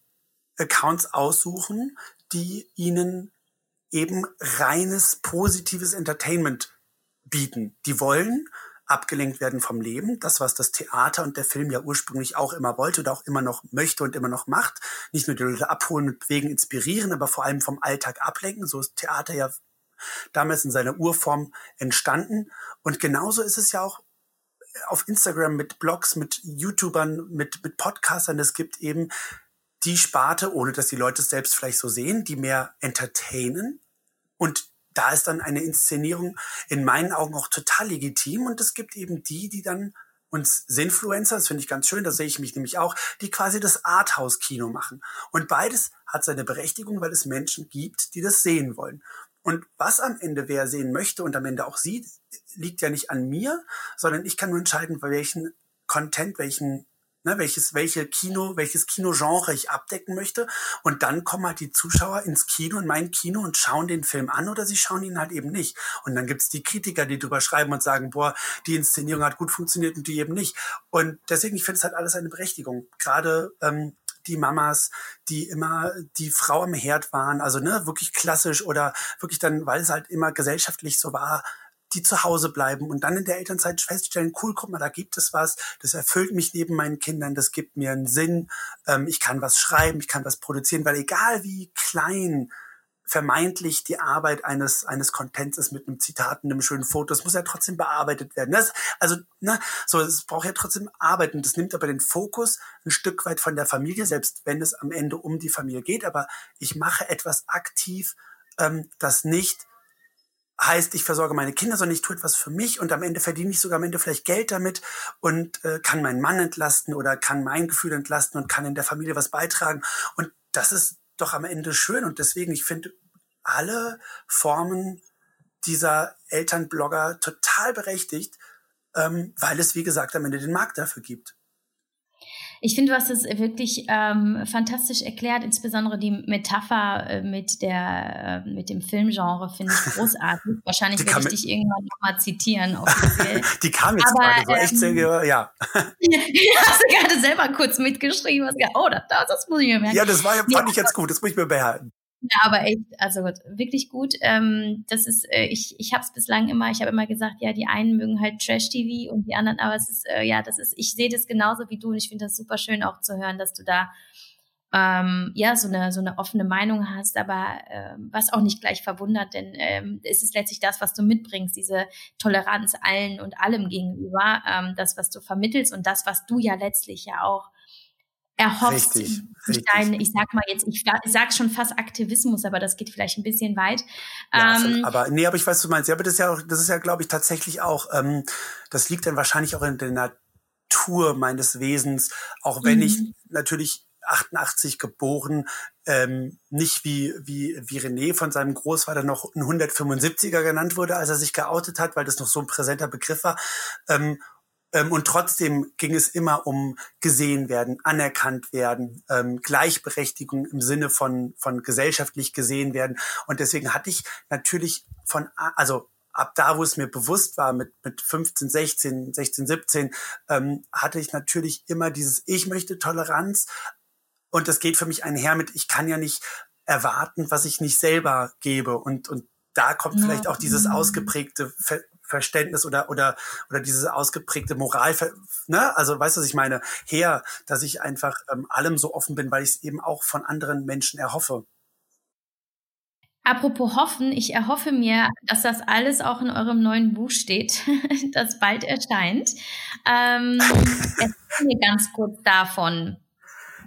B: Accounts aussuchen, die ihnen eben reines positives Entertainment bieten. Die wollen abgelenkt werden vom Leben. Das, was das Theater und der Film ja ursprünglich auch immer wollte oder auch immer noch möchte und immer noch macht. Nicht nur die Leute abholen und bewegen, inspirieren, aber vor allem vom Alltag ablenken. So ist Theater ja damals in seiner Urform entstanden. Und genauso ist es ja auch auf Instagram mit Blogs, mit YouTubern, mit, mit Podcastern. Es gibt eben die Sparte, ohne dass die Leute es selbst vielleicht so sehen, die mehr entertainen und da ist dann eine Inszenierung in meinen Augen auch total legitim. Und es gibt eben die, die dann uns Sinfluencer, das finde ich ganz schön, da sehe ich mich nämlich auch, die quasi das Arthouse-Kino machen. Und beides hat seine Berechtigung, weil es Menschen gibt, die das sehen wollen. Und was am Ende wer sehen möchte und am Ende auch sieht, liegt ja nicht an mir, sondern ich kann nur entscheiden, welchen Content, welchen ne, welches, welche Kino, welches Kinogenre ich abdecken möchte. Und dann kommen halt die Zuschauer ins Kino, in mein Kino und schauen den Film an oder sie schauen ihn halt eben nicht. Und dann gibt's die Kritiker, die drüber schreiben und sagen, boah, die Inszenierung hat gut funktioniert und die eben nicht. Und deswegen, ich finde es halt alles eine Berechtigung. Gerade ähm, die Mamas, die immer die Frau am Herd waren, also ne, wirklich klassisch oder wirklich dann, weil es halt immer gesellschaftlich so war, die zu Hause bleiben und dann in der Elternzeit feststellen, cool, guck mal, da gibt es was, das erfüllt mich neben meinen Kindern, das gibt mir einen Sinn, ähm, ich kann was schreiben, ich kann was produzieren, weil egal wie klein vermeintlich die Arbeit eines eines Contents ist mit einem Zitat und einem schönen Foto. Das muss ja trotzdem bearbeitet werden. Das, also, ne, so, es braucht ja trotzdem Arbeit und das nimmt aber den Fokus ein Stück weit von der Familie, selbst wenn es am Ende um die Familie geht. Aber ich mache etwas aktiv, ähm, das nicht heißt, ich versorge meine Kinder, sondern ich tue etwas für mich und am Ende verdiene ich sogar am Ende vielleicht Geld damit und äh, kann meinen Mann entlasten oder kann mein Gefühl entlasten und kann in der Familie was beitragen. Und das ist doch am Ende schön und deswegen, ich finde alle Formen dieser Elternblogger total berechtigt, ähm, weil es, wie gesagt, am Ende den Markt dafür gibt.
A: Ich finde, du hast es wirklich ähm, fantastisch erklärt, insbesondere die Metapher äh, mit der äh, mit dem Filmgenre finde ich großartig. Wahrscheinlich werde ich dich irgendwann nochmal zitieren.
B: Die kam jetzt Aber, gerade so echt sehr, ähm, ja.
A: hast du gerade selber kurz mitgeschrieben. Hast gesagt, oh, das, das muss ich mir merken.
B: Ja, das war, fand ja, ich jetzt gut. Das muss ich mir behalten.
A: Ja, aber echt, also wirklich gut. Ähm, das ist, äh, ich, ich habe es bislang immer, ich habe immer gesagt, ja, die einen mögen halt Trash-TV und die anderen, aber es ist, äh, ja, das ist, ich sehe das genauso wie du und ich finde das super schön auch zu hören, dass du da ähm, ja so eine so eine offene Meinung hast, aber äh, was auch nicht gleich verwundert, denn ähm, es ist letztlich das, was du mitbringst, diese Toleranz allen und allem gegenüber, ähm, das, was du vermittelst und das, was du ja letztlich ja auch erhoffst richtig, richtig. dein, ich sag mal jetzt, ich, ich sag schon fast Aktivismus, aber das geht vielleicht ein bisschen weit.
B: Ja, ähm, aber nee, aber ich weiß, was du meinst. Ja, aber das ist ja auch, das ist ja, glaube ich, tatsächlich auch, ähm, das liegt dann wahrscheinlich auch in der Natur meines Wesens, auch wenn ich mhm. natürlich 88 geboren, ähm, nicht wie, wie, wie René von seinem Großvater noch ein 175er genannt wurde, als er sich geoutet hat, weil das noch so ein präsenter Begriff war. Ähm, ähm, und trotzdem ging es immer um gesehen werden, anerkannt werden, ähm, Gleichberechtigung im Sinne von, von gesellschaftlich gesehen werden. Und deswegen hatte ich natürlich von, also ab da, wo es mir bewusst war, mit, mit 15, 16, 16, 17, ähm, hatte ich natürlich immer dieses, ich möchte Toleranz. Und das geht für mich einher mit, ich kann ja nicht erwarten, was ich nicht selber gebe. Und, und da kommt ja. vielleicht auch dieses ausgeprägte Verständnis oder oder oder diese ausgeprägte Moral, ne? Also weißt du, was ich meine? Her, dass ich einfach ähm, allem so offen bin, weil ich es eben auch von anderen Menschen erhoffe.
A: Apropos hoffen, ich erhoffe mir, dass das alles auch in eurem neuen Buch steht, das bald erscheint. Ähm, erzähl mir ganz kurz davon.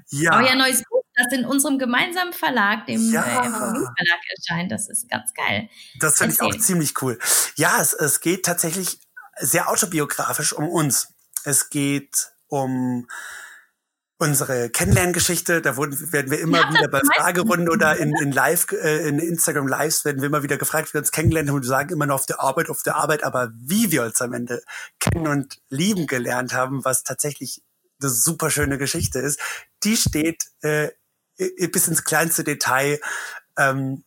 A: Ja. Euer neues Buch das in unserem gemeinsamen Verlag, dem ja. äh, Verlag erscheint. Das ist ganz geil.
B: Das finde ich auch ziemlich cool. Ja, es, es geht tatsächlich sehr autobiografisch um uns. Es geht um unsere Kennenlerngeschichte, da wurden, werden wir immer ja, wieder bei Fragerunden oder in, in Live, äh, in Instagram Lives werden wir immer wieder gefragt, wie wir uns kennengelernt haben und wir sagen immer nur auf der Arbeit, auf der Arbeit, aber wie wir uns am Ende kennen und lieben gelernt haben, was tatsächlich eine super schöne Geschichte ist, die steht äh, bis ins kleinste Detail ähm,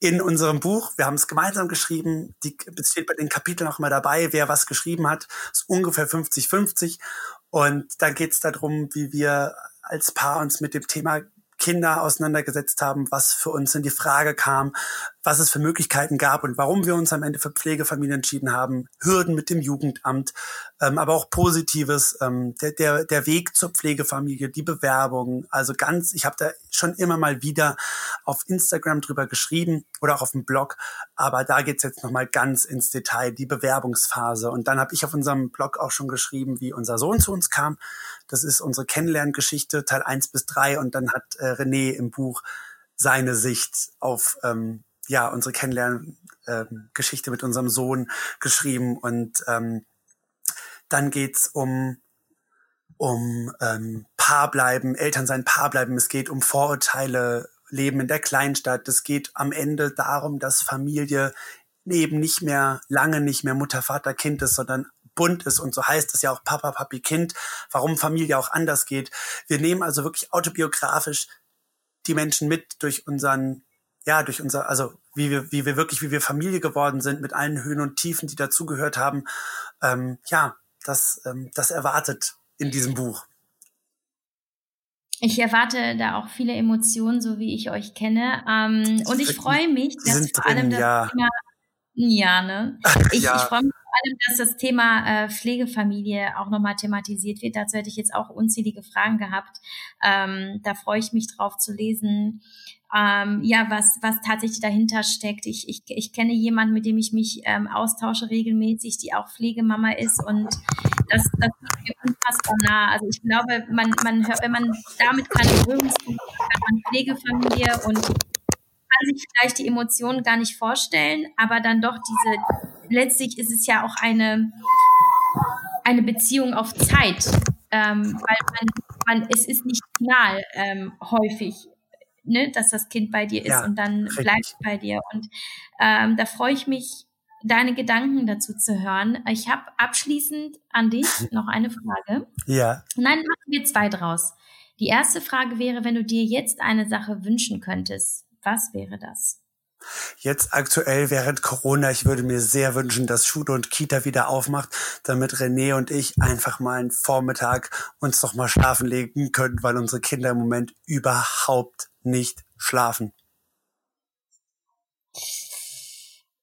B: in unserem Buch. Wir haben es gemeinsam geschrieben. Die, steht bei den Kapiteln auch mal dabei, wer was geschrieben hat. Ist ungefähr 50-50. Und dann geht es darum, wie wir als Paar uns mit dem Thema Kinder auseinandergesetzt haben, was für uns in die Frage kam, was es für Möglichkeiten gab und warum wir uns am Ende für Pflegefamilien entschieden haben, Hürden mit dem Jugendamt, ähm, aber auch Positives, ähm, der, der, der Weg zur Pflegefamilie, die Bewerbung, also ganz, ich habe da schon immer mal wieder auf Instagram drüber geschrieben oder auch auf dem Blog, aber da geht's jetzt nochmal ganz ins Detail, die Bewerbungsphase. Und dann habe ich auf unserem Blog auch schon geschrieben, wie unser Sohn zu uns kam. Das ist unsere Kennenlerngeschichte, Teil eins bis drei Und dann hat äh, René im Buch seine Sicht auf ähm, ja unsere Kennenlerngeschichte ähm, mit unserem Sohn geschrieben und ähm, dann geht's um um ähm, Paar bleiben, Eltern sein Paar bleiben. Es geht um Vorurteile, Leben in der Kleinstadt. Es geht am Ende darum, dass Familie eben nicht mehr lange nicht mehr Mutter, Vater, Kind ist, sondern bunt ist und so heißt es ja auch Papa, Papi, Kind, warum Familie auch anders geht. Wir nehmen also wirklich autobiografisch die Menschen mit durch unseren, ja, durch unser, also wie wir, wie wir wirklich, wie wir Familie geworden sind, mit allen Höhen und Tiefen, die dazugehört haben. Ähm, ja, das, ähm, das erwartet in diesem Buch.
A: Ich erwarte da auch viele Emotionen, so wie ich euch kenne. Ähm, und ich freue mich, dass vor allem das ja. Thema, ja, ne? Ich, ja. ich freue mich vor allem, dass das Thema äh, Pflegefamilie auch nochmal thematisiert wird. Dazu hätte ich jetzt auch unzählige Fragen gehabt. Ähm, da freue ich mich drauf zu lesen ähm, ja, was, was tatsächlich dahinter steckt. Ich, ich, ich kenne jemanden, mit dem ich mich ähm, austausche regelmäßig, die auch Pflegemama ist und das, das ist mir unfassbar nah. Also ich glaube, man, man hört, wenn man damit keine Berührungspunkte hat, man Pflegefamilie und sich vielleicht die Emotionen gar nicht vorstellen, aber dann doch diese, letztlich ist es ja auch eine, eine Beziehung auf Zeit, ähm, weil man, man, es ist nicht final ähm, häufig ne, dass das Kind bei dir ist ja, und dann richtig. bleibt bei dir. Und ähm, da freue ich mich, deine Gedanken dazu zu hören. Ich habe abschließend an dich noch eine Frage.
B: Ja.
A: Nein, machen wir zwei draus. Die erste Frage wäre, wenn du dir jetzt eine Sache wünschen könntest, was wäre das?
B: Jetzt aktuell während Corona, ich würde mir sehr wünschen, dass Schule und Kita wieder aufmacht, damit René und ich einfach mal einen Vormittag uns noch mal schlafen legen können, weil unsere Kinder im Moment überhaupt nicht schlafen.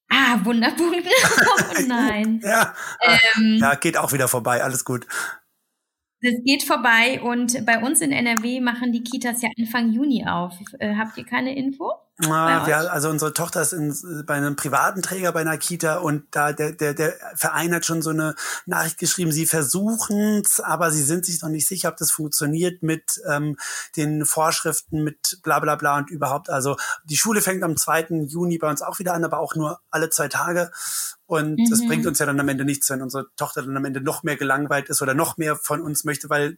A: Ah, Wunderpunkt. oh nein.
B: ja, ähm, ja, geht auch wieder vorbei. Alles gut.
A: Das geht vorbei und bei uns in NRW machen die Kitas ja Anfang Juni auf. Äh, habt ihr keine Info?
B: Ah, ja, also unsere Tochter ist in, bei einem privaten Träger bei einer Kita und da der, der, der Verein hat schon so eine Nachricht geschrieben, sie versuchen es, aber sie sind sich noch nicht sicher, ob das funktioniert mit ähm, den Vorschriften, mit bla bla bla und überhaupt. Also die Schule fängt am 2. Juni bei uns auch wieder an, aber auch nur alle zwei Tage. Und mhm. das bringt uns ja dann am Ende nichts, wenn unsere Tochter dann am Ende noch mehr gelangweilt ist oder noch mehr von uns möchte, weil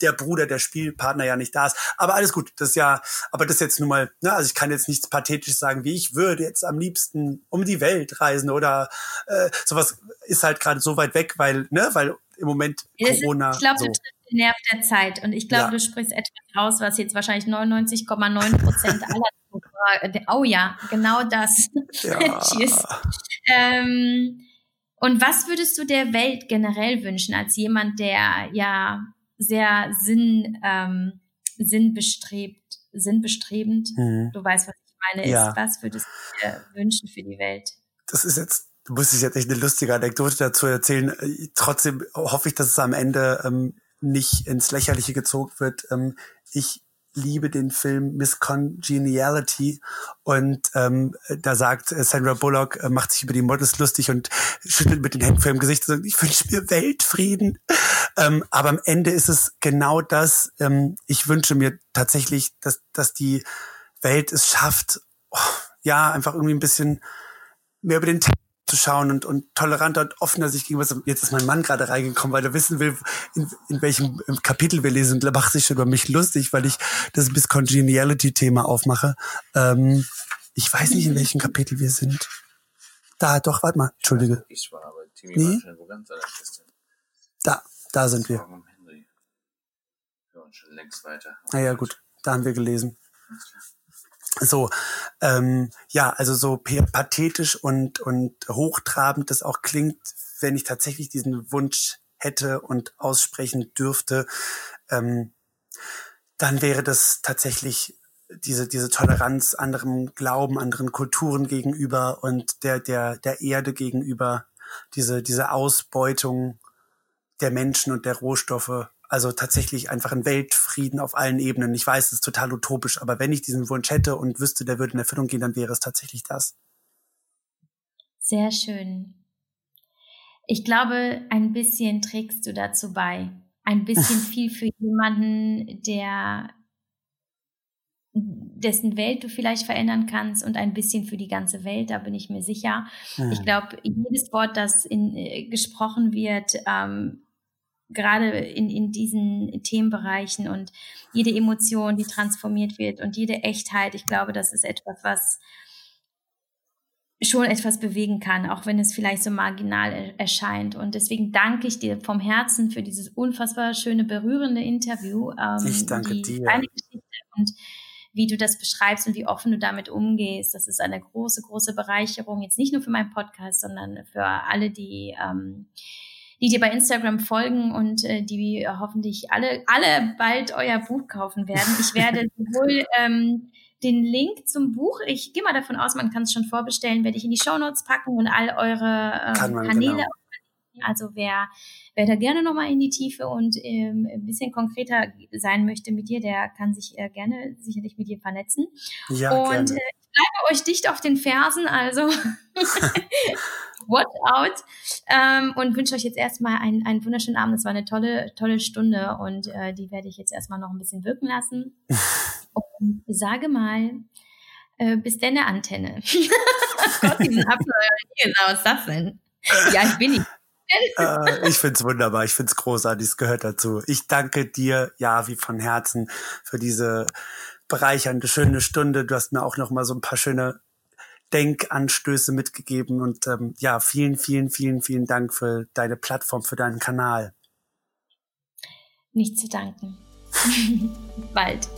B: der Bruder, der Spielpartner ja nicht da ist. Aber alles gut, das ist ja, aber das ist jetzt nun mal, ne, also ich kann jetzt nichts pathetisch sagen, wie ich würde jetzt am liebsten um die Welt reisen oder äh, sowas ist halt gerade so weit weg, weil, ne, weil im Moment Corona.
A: Ist, ich glaube, so. du triffst den Nerv der Zeit und ich glaube, ja. du sprichst etwas aus, was jetzt wahrscheinlich 99,9 Prozent aller Oh ja, genau das. Ja. Cheers. Ähm, und was würdest du der Welt generell wünschen, als jemand, der ja sehr Sinn, ähm, sinnbestrebt, sinnbestrebend. Mhm. Du weißt, was ich meine. Ja. Ist, was würdest du dir wünschen für die Welt?
B: Das ist jetzt, du musst jetzt echt eine lustige Anekdote dazu erzählen. Trotzdem hoffe ich, dass es am Ende ähm, nicht ins Lächerliche gezogen wird. Ähm, ich liebe den Film Miss Congeniality und ähm, da sagt äh, Sandra Bullock, äh, macht sich über die Models lustig und schüttelt mit den Händen vor ihrem Gesicht und sagt, ich wünsche mir Weltfrieden. Ähm, aber am Ende ist es genau das. Ähm, ich wünsche mir tatsächlich, dass, dass die Welt es schafft, oh, ja, einfach irgendwie ein bisschen mehr über den Text zu schauen und, und toleranter und offener sich gegenüber. Jetzt ist mein Mann gerade reingekommen, weil er wissen will, in, in welchem Kapitel wir lesen und macht sich schon über mich lustig, weil ich das Miss Congeniality-Thema aufmache. Ähm, ich weiß nicht, in welchem Kapitel wir sind. Da, doch, warte mal, entschuldige. Ich war, aber Timmy nee? war schon wo ganz Da, da sind wir. Henry. Wir waren schon längst weiter. Naja, gut, da haben wir gelesen. So, ähm, ja, also so pathetisch und, und hochtrabend das auch klingt, wenn ich tatsächlich diesen Wunsch hätte und aussprechen dürfte, ähm, dann wäre das tatsächlich diese, diese Toleranz anderem Glauben, anderen Kulturen gegenüber und der, der, der Erde gegenüber, diese, diese Ausbeutung der Menschen und der Rohstoffe also tatsächlich einfach ein Weltfrieden auf allen Ebenen. Ich weiß, es ist total utopisch, aber wenn ich diesen Wunsch hätte und wüsste, der würde in Erfüllung gehen, dann wäre es tatsächlich das.
A: Sehr schön. Ich glaube, ein bisschen trägst du dazu bei. Ein bisschen viel für jemanden, der dessen Welt du vielleicht verändern kannst und ein bisschen für die ganze Welt, da bin ich mir sicher. Mhm. Ich glaube, jedes Wort, das in, äh, gesprochen wird, ähm, gerade in, in diesen Themenbereichen und jede Emotion, die transformiert wird und jede Echtheit, ich glaube, das ist etwas, was schon etwas bewegen kann, auch wenn es vielleicht so marginal erscheint. Und deswegen danke ich dir vom Herzen für dieses unfassbar schöne, berührende Interview.
B: Ähm, ich danke dir.
A: Deine Geschichte und wie du das beschreibst und wie offen du damit umgehst. Das ist eine große, große Bereicherung, jetzt nicht nur für meinen Podcast, sondern für alle, die, ähm, die dir bei Instagram folgen und äh, die hoffentlich alle, alle bald euer Buch kaufen werden. Ich werde sowohl ähm, den Link zum Buch, ich gehe mal davon aus, man kann es schon vorbestellen, werde ich in die Show Notes packen und all eure ähm, Kanäle. Genau. Also wer Wer da gerne nochmal in die Tiefe und ähm, ein bisschen konkreter sein möchte mit dir, der kann sich äh, gerne sicherlich mit dir vernetzen.
B: Ja,
A: und
B: gerne.
A: Äh, ich bleibe euch dicht auf den Fersen, also watch out ähm, und wünsche euch jetzt erstmal einen, einen wunderschönen Abend. Es war eine tolle, tolle Stunde und äh, die werde ich jetzt erstmal noch ein bisschen wirken lassen. und sage mal, äh, bis denn der Antenne. Gott, diesen Abschluss, was ist das denn? Ja, ich bin nicht
B: äh, ich find's wunderbar, ich find's großartig, es gehört dazu. Ich danke dir, ja, wie von Herzen, für diese bereichernde, schöne Stunde. Du hast mir auch noch mal so ein paar schöne Denkanstöße mitgegeben und ähm, ja, vielen, vielen, vielen, vielen Dank für deine Plattform, für deinen Kanal.
A: Nicht zu danken. Bald.